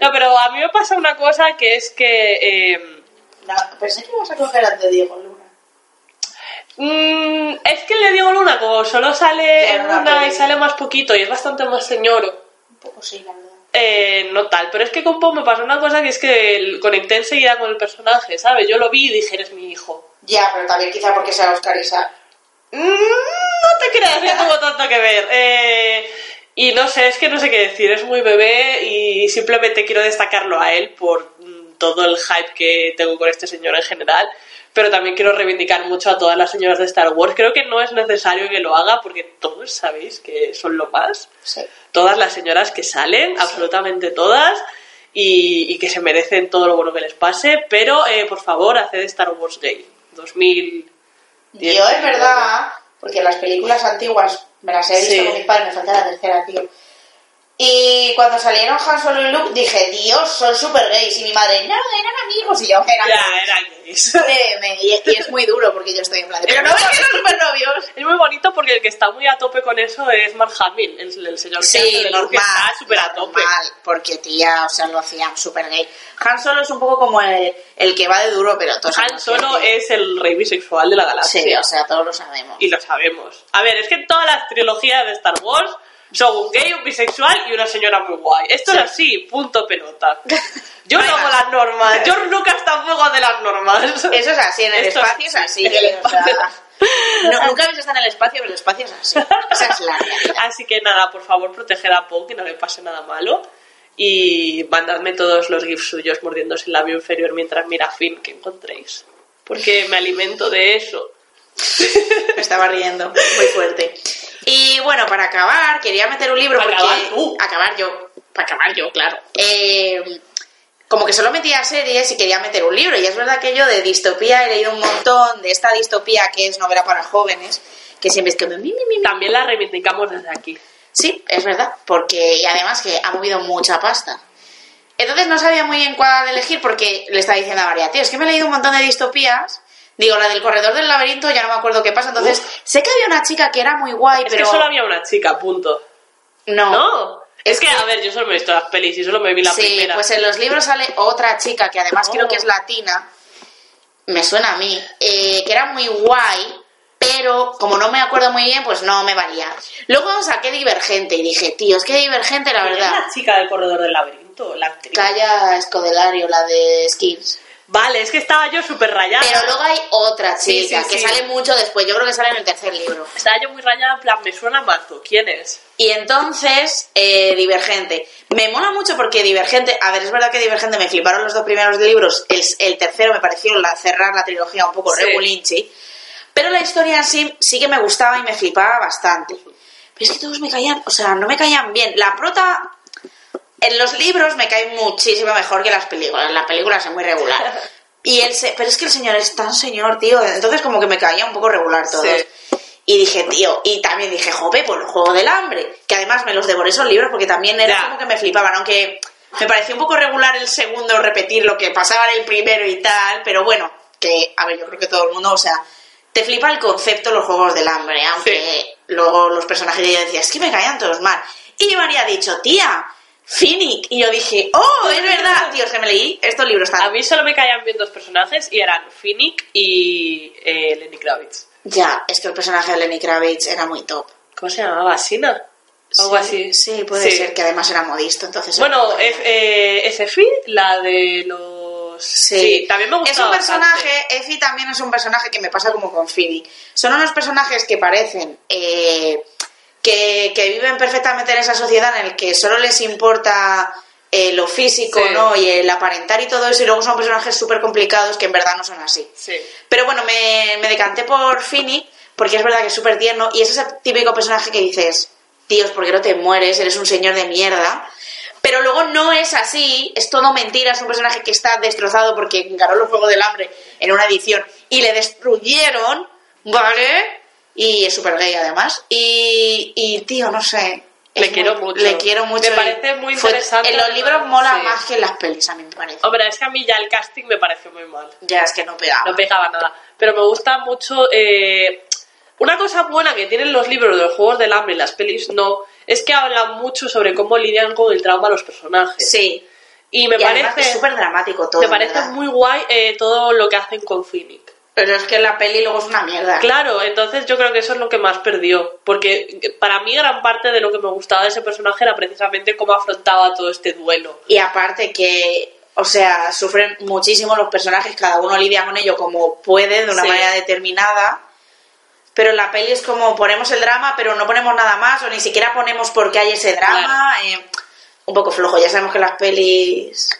No, pero a mí me pasa una cosa que es que... eh, No, pensé que ibas a coger antes de Diego Luna. mm, es que le digo Luna, como solo sale Ya, en una una y sale más poquito y es bastante más señor, Un poco sí, la verdad. eh, no tal. Pero es que con Pau me pasó una cosa que es que conecté enseguida con el personaje, ¿sabes? Yo lo vi y dije, eres mi hijo. Ya, pero también quizá porque sea Oscar Isaac. Mm, no te creas, no tuvo tanto que ver. Eh, y no sé, es que no sé qué decir, es muy bebé y simplemente quiero destacarlo a él por mm, todo el hype que tengo con este señor en general. Pero también quiero reivindicar mucho a todas las señoras de Star Wars. Creo que no es necesario que lo haga porque todos sabéis que son lo más. Sí. Todas las señoras que salen, absolutamente todas, y, y que se merecen todo lo bueno que les pase, pero eh, por favor, haced Star Wars Gay. 2000. Yo es verdad, porque las películas antiguas me las he visto Sí. con mis padres, me falta la tercera, tío. Y cuando salieron Han Solo y Luke dije, Dios, son súper gays. Y mi madre, no, eran amigos. Y yo, eran Ya, eran gays. Me- (laughs) me- y, y es muy duro porque yo estoy en plan de, pero no ves que son súper novios. Es muy bonito porque el que está muy a tope con eso es Mark Hamill, el, el señor que hace Sí, de normal. está súper a tope. normal, porque tía, o sea, lo hacían súper gay. Han Solo es un poco como el, el que va de duro, pero todos Han sabemos Solo que- es el rey bisexual de la galaxia. Sí, o sea, todos lo sabemos. Y lo sabemos. A ver, es que todas las trilogías de Star Wars son un gay, un bisexual y una señora muy guay. Esto Sí. es así, punto pelota. Yo No hago las normas. George Lucas tampoco hace las normas. Eso es así, en el Esto espacio es así. el o espacio. sea, no- nunca habéis estado en el espacio, pero el espacio es así. Esa es la realidad. Así que nada, por favor, proteged a Poe, que no le pase nada malo. Y mandadme todos los gifs suyos mordiéndose el labio inferior mientras mira a Finn que encontréis. Porque me alimento de eso. Me estaba riendo muy fuerte. Y bueno, para acabar, quería meter un libro Para porque... acabar tú. Acabar yo. Para acabar yo, claro. Eh, como que solo metía series y quería meter un libro. Y es verdad que yo de distopía he leído un montón de esta distopía que es novela para jóvenes, que siempre es que... También la reivindicamos desde aquí. Sí, es verdad, porque y además que ha movido mucha pasta. Entonces no sabía muy bien cuál elegir porque le estaba diciendo a María, tío, es que me he leído un montón de distopías. Digo, la del corredor del laberinto ya no me acuerdo qué pasa. Entonces, sé que había una chica que era muy guay, Es pero que solo había una chica, punto. no. No. Es, Es que, que- a ver, yo solo me he visto las pelis y solo me vi la sí, primera. pues en los libros sale otra chica que además creo Oh. que es latina. Me suena a mí, eh, que era muy guay, pero como no me acuerdo muy bien, pues no me valía. Luego saqué Divergente y dije, tío, es que Divergente, la ¿Quién verdad. es la chica del corredor del laberinto? La actriz. Calla Escodelario, la de Skins. Vale, es que estaba yo súper rayada. Pero luego hay otra chica sí, que sí. sale mucho después. Yo creo que sale en el tercer libro. Estaba yo muy rayada, en plan, me suena mazo. ¿Quién es? Y entonces, eh, Divergente. Me mola mucho porque Divergente, a ver, es verdad que Divergente me fliparon los dos primeros libros. El, el tercero me pareció la- cerrar la trilogía un poco Sí. regulinchi. Pero la historia en sí sí que me gustaba y me flipaba bastante. Pero es que todos me caían, o sea, no me caían bien. La prota. En los libros me cae muchísimo mejor que las películas. Las películas es muy regular. (laughs) Y él se, pero es que el señor es tan señor, tío. Entonces como que me caía un poco regular todo. Sí. Y dije, tío, y también dije, jope, por el juego del hambre. Que además me los devoré esos libros porque también era Ya. como que me flipaban, aunque me pareció un poco regular el segundo repetir lo que pasaba en el primero y tal, pero bueno, que, a ver, yo creo que todo el mundo, o sea, te flipa el concepto de los juegos del hambre, aunque luego los personajes ya decía, es que me caían todos mal. Y yo me habría dicho, tía, Finnick. Y yo dije, oh, es verdad, tío, se me leí estos libros A tan... mí solo me caían bien dos personajes y eran Finnick y eh, Lenny Kravitz. Ya, es que el personaje de Lenny Kravitz era muy top. ¿Cómo se llamaba? ¿Sina? Algo Sí, así. Sí, puede Sí. ser que además era modisto, entonces... Bueno, F- eh, Effie, la de los... Sí. también me gusta Es un personaje, Effie también es un personaje que me pasa como con Phoebe. Son unos personajes que parecen eh, que, que viven perfectamente en esa sociedad en el que solo les importa eh, lo físico, Sí. ¿no? Y el aparentar y todo eso, y luego son personajes súper complicados que en verdad no son así. Sí. Pero bueno, me, me decanté por Finny porque es verdad que es súper tierno y es ese típico personaje que dices, tíos, ¿por qué no te mueres? Eres un señor de mierda. Pero luego no es así, es todo mentira, es un personaje que está destrozado porque encaró los Juegos del Hambre en una edición y le destruyeron, ¿vale? Y es súper gay además. Y, y, tío, no sé. Le quiero muy- mucho. Le quiero mucho. Me parece muy fue- interesante, En los libros mola sí. más que en las pelis, a mí me parece. Hombre, es que a mí ya el casting me pareció muy mal. Ya es que no pegaba. No pegaba nada. Pero me gusta mucho. eh, una cosa buena que tienen los libros de los Juegos del Hambre y las pelis no, es que hablan mucho sobre cómo lidian con el trauma los personajes. Sí. Y me y parece, súper dramático todo. me parece ¿verdad? muy guay eh, todo lo que hacen con Finnick. Pero es que la peli luego es una mierda. Claro, entonces yo creo que eso es lo que más perdió. Porque para mí gran parte de lo que me gustaba de ese personaje era precisamente cómo afrontaba todo este duelo. Y aparte que, o sea, sufren muchísimo los personajes, cada uno lidia con ello como puede, de una Sí. manera determinada. Pero en la peli es como ponemos el drama, pero no ponemos nada más, o ni siquiera ponemos por qué hay ese drama. eh, un poco flojo, ya sabemos que las pelis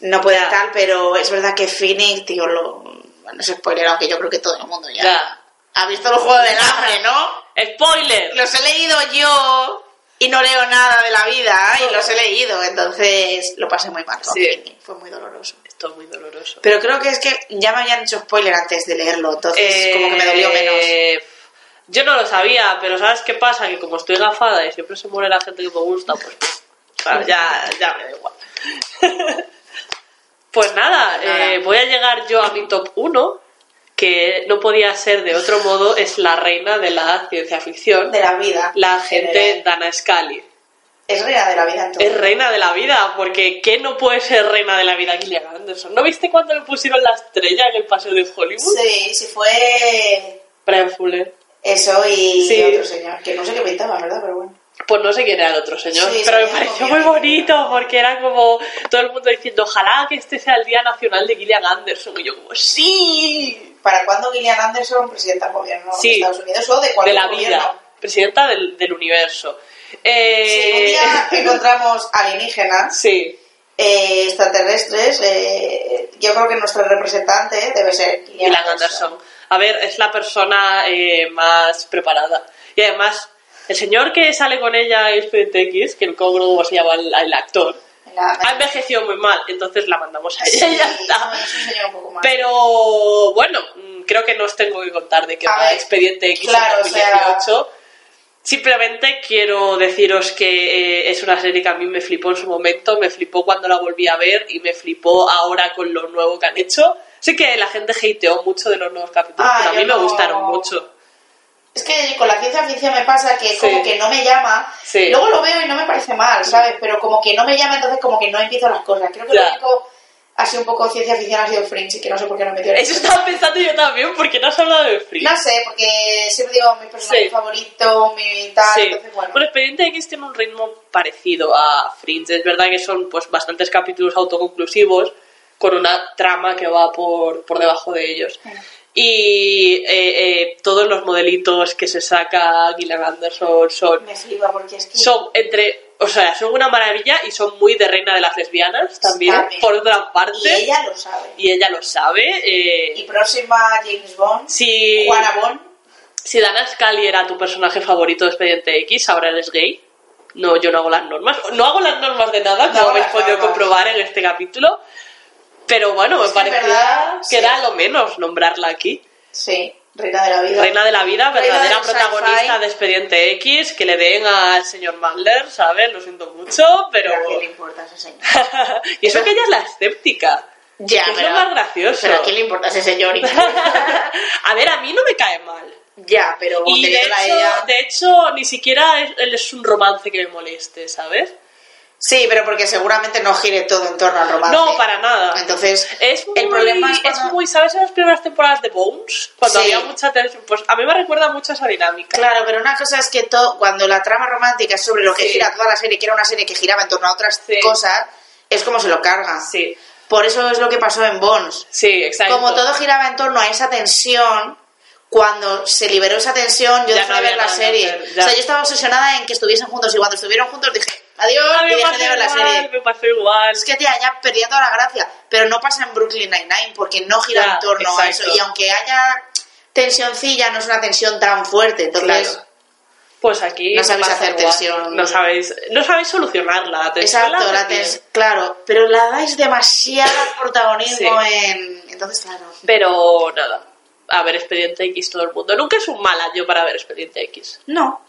no pueden tal, pero es verdad que Phoenix, tío, lo, Bueno, es spoiler, aunque yo creo que todo el mundo ya, Ya. ha visto el juego del hambre, ¿no? ¡Spoiler! Los he leído yo y no leo nada de la vida y los he leído, entonces lo pasé muy mal. Sí. Fue muy doloroso. Esto es muy doloroso. Pero creo que es que ya me habían hecho spoiler antes de leerlo, entonces como que me dolió menos. Eh, Yo no lo sabía, pero ¿sabes qué pasa? Que como estoy gafada y siempre se muere la gente que me gusta, pues claro, ya, ya me da igual. (laughs) pues nada, Nada. eh, voy a llegar yo a mi top 1, que no podía ser de otro modo, es la reina de la ciencia ficción, De la vida. la en gente. Dana Scully. Es reina de la vida en todo. Es reina de la vida, porque ¿qué no puede ser reina de la vida Gillian Anderson? ¿No viste cuando le pusieron la estrella en el paseo de Hollywood? Sí, sí fue Brian Fuller. eso y Sí. otro señor, que no sé qué pintaba, ¿verdad? Pero bueno. Pues no sé quién era el otro señor, Sí, pero me pareció muy bonito porque era como todo el mundo diciendo, ojalá que este sea el Día Nacional de Gillian Anderson. Y yo como, sí, ¿Para cuándo Gillian Anderson presidenta del gobierno Sí. de Estados Unidos o de de cualquier la gobierno? vida, presidenta del, del universo. Si Eh, un día (laughs) encontramos alienígenas Sí, eh, extraterrestres, eh, yo creo que nuestro representante debe ser Gillian, Gillian Anderson. A ver, es la persona eh, más preparada. Y además, el señor que sale con ella es Expediente X, que el cómo se llama el, el actor, La- ha envejecido muy mal, entonces la mandamos a ella Sí, y ya está. no. Pero bueno, mm, creo que no os tengo que contar de qué va ver, Expediente X claro, en o sea- 2018. Simplemente quiero deciros que eh, es una serie que a mí me flipó en su momento, me flipó cuando la volví a ver y me flipó ahora con lo nuevo que han hecho. Sé que la gente hateó mucho de los nuevos capítulos, Ah, pero a mí yo me no- gustaron mucho. Es que con la ciencia ficción me pasa que Sí. como que no me llama. Sí. Luego lo veo y no me parece mal, ¿sabes? Pero como que no me llama, entonces como que no empiezo las cosas. Creo que Ya. lo único así un poco ciencia ficción ha sido Fringe y que no sé por qué no me dio Eso estaba pensando yo también, porque no has hablado de Free. No sé, porque siempre digo mi personaje Sí. favorito, mi tal, Sí. entonces bueno. Bueno, Expediente X tiene un ritmo parecido a Fringe. Es verdad que son pues bastantes capítulos autoconclusivos con una trama que va por, por debajo de ellos. Y eh, eh, todos los modelitos que se saca Gillian Anderson son, Me flipa porque es que... son entre... O sea, son una maravilla y son muy de reina de las lesbianas también, También. por otra parte. Y ella lo sabe. Y ella lo sabe. eh, Y próxima James Bond, si, Juana Bond. si Dana Scully era tu personaje favorito de Expediente X, ahora eres gay. No, yo no hago las normas. No hago las normas de nada, No como habéis podido normas. comprobar en este capítulo. Pero bueno, me en parecía verdad, que sí. era lo menos nombrarla aquí. Sí, reina de la vida. Reina de la vida, verdadera protagonista de Expediente X, que le den al señor Mandler, ¿sabes? Lo siento mucho, pero... Pero ¿a quién le importa a ese señor? (laughs) y eso que ella es la escéptica. Ya, que es pero- lo más gracioso. Pero ¿a quién le importa a ese señor? (laughs) a ver, a mí no me cae mal. ya, pero Y de hecho, ella... de hecho, ni siquiera es, es un romance que me moleste, ¿sabes? Sí, pero porque seguramente no gire todo en torno al romance. No, para nada. Entonces, Es muy, el problema es es cuando... muy, ¿sabes? En las primeras temporadas de Bones, cuando Sí. había mucha tensión, pues a mí me recuerda mucho a esa dinámica. Claro, pero una cosa es que todo, cuando la trama romántica es sobre lo que Sí. gira toda la serie, que era una serie que giraba en torno a otras Sí. cosas, es como se lo carga. Sí, Por eso es lo que pasó en Bones. sí, exacto. Como todo giraba en torno a esa tensión, cuando se liberó esa tensión, yo Ya dejé no de ver la serie. hacer. O sea, yo estaba obsesionada en que estuviesen juntos y cuando estuvieron juntos dije, adiós, y me dejé pasó de ver la igual, serie. me pasó igual. Es que, tía, ya perdía toda la gracia. Pero no pasa en Brooklyn Nine-Nine porque no gira Ya, en torno a eso. Y aunque haya tensioncilla, no es una tensión tan fuerte. Entonces, Claro. Pues aquí No sabéis hacer igual. tensión. No sabéis, no sabéis solucionarla. La tensión exacto, la claro. Pero la dais demasiado (coughs) protagonismo Sí. en. Entonces, claro. Pero nada, a ver Expediente X todo el mundo. Nunca es un mal año para ver Expediente X, No,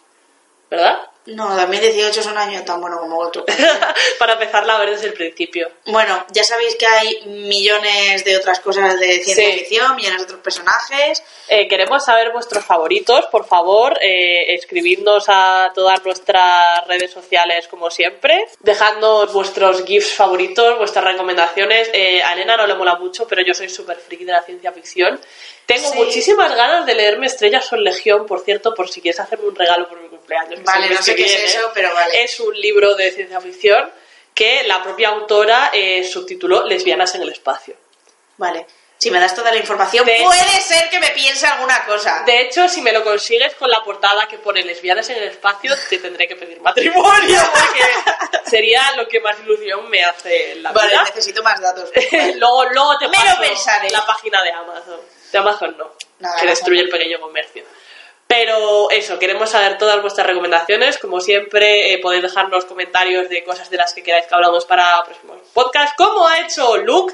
¿verdad? No, 2018 es un año tan bueno como otro. (laughs) para empezarla a ver desde el principio. Bueno, ya sabéis que hay millones de otras cosas de ciencia Sí. ficción, millones de otros personajes. Eh, queremos saber vuestros favoritos, por favor, eh, escribidnos a todas nuestras redes sociales como siempre, dejadnos vuestros GIFs favoritos, vuestras recomendaciones. Eh, a Elena no le mola mucho, pero yo soy súper friki de la ciencia ficción. Tengo Sí. muchísimas ganas de leerme Estrellas son Legión, por cierto, por si quieres hacerme un regalo por mi cumpleaños. Que Vale, no sé qué es eso, pero vale. Es un libro de ciencia ficción que la propia autora eh, subtituló Lesbianas en el espacio. Vale. Si me das toda la información, De puede ser que me piense alguna cosa. De hecho, si me lo consigues con la portada que pone lesbianas en el espacio, te tendré que pedir matrimonio, (laughs) porque sería lo que más ilusión me hace en la Vale, vida. necesito más datos. (laughs) luego, luego te Me lo paso pensaré. la página de Amazon. De Amazon no, que destruye no. el pequeño comercio. Pero eso, queremos saber todas vuestras recomendaciones. Como siempre, eh, podéis dejarnos comentarios de cosas de las que queráis que hablamos para próximos podcasts, como ha hecho Luke.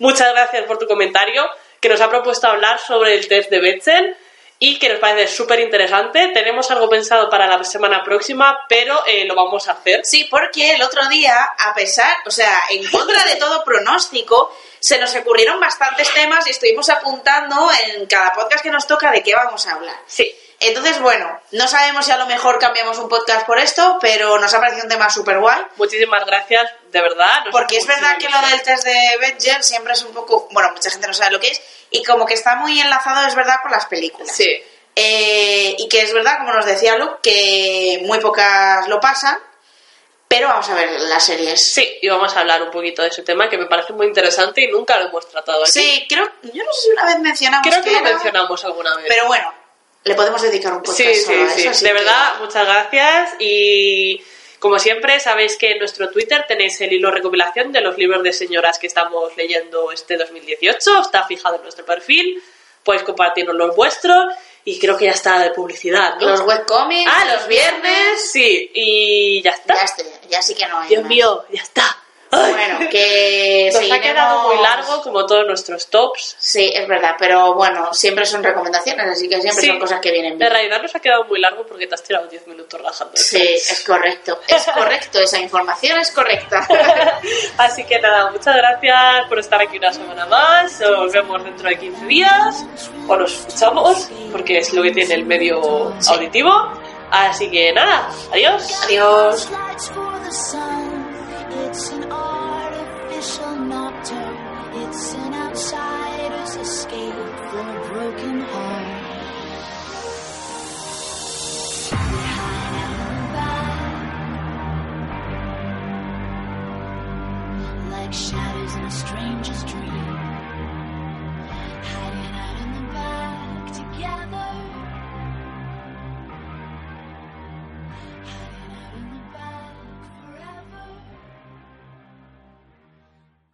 Muchas gracias por tu comentario, que nos ha propuesto hablar sobre el test de Betzel y que nos parece súper interesante. Tenemos algo pensado para la semana próxima, pero eh, lo vamos a hacer. Sí, porque el otro día, a pesar, o sea, en contra de todo pronóstico, se nos ocurrieron bastantes temas y estuvimos apuntando en cada podcast que nos toca de qué vamos a hablar. Sí, Entonces, bueno, no sabemos si a lo mejor cambiamos un podcast por esto, pero nos ha parecido un tema súper guay. muchísimas gracias, de verdad. Porque es verdad que lo del test de Betgel siempre es un poco. Bueno, mucha gente no sabe lo que es. Y como que está muy enlazado, es verdad, con las películas. Sí, Eh, y que es verdad, como nos decía Luke, que muy pocas lo pasan. Pero vamos a ver las series. sí, y vamos a hablar un poquito de ese tema que me parece muy interesante y nunca lo hemos tratado aquí. Sí, creo. Yo no sé si una vez mencionamos. Creo que lo era, mencionamos alguna vez. Pero bueno, le podemos dedicar un podcast Sí, sí, a sí. eso. así De que- verdad, muchas gracias. Y como siempre, sabéis que en nuestro Twitter tenéis el hilo recopilación de los libros de señoras que estamos leyendo este 2018. Está fijado en nuestro perfil. Podéis compartirnos los vuestros. Y creo que ya está de publicidad, ¿no? Los webcomics. ah, los viernes. Sí, y ya está. Ya, este, ya sí que no hay. Dios más. mío, ya está. Bueno, que Nos ha seguiremos- quedado muy largo, como todos nuestros tops. Sí, es verdad, pero bueno, siempre son recomendaciones, así que siempre Sí. son cosas que vienen En bien. realidad nos ha quedado muy largo porque te has tirado 10 minutos rajando. Sí, es correcto, es (laughs) correcto, esa información es correcta. (laughs) Así que nada, muchas gracias por estar aquí una semana más. Nos vemos dentro de 15 días. O nos escuchamos, porque es lo que tiene el medio Sí. auditivo. Así que nada, adiós. Adiós. It's an artificial nocturne. It's an outsider's escape from a broken heart. Back, like shadows in a stranger's dream. Hiding out in the back together.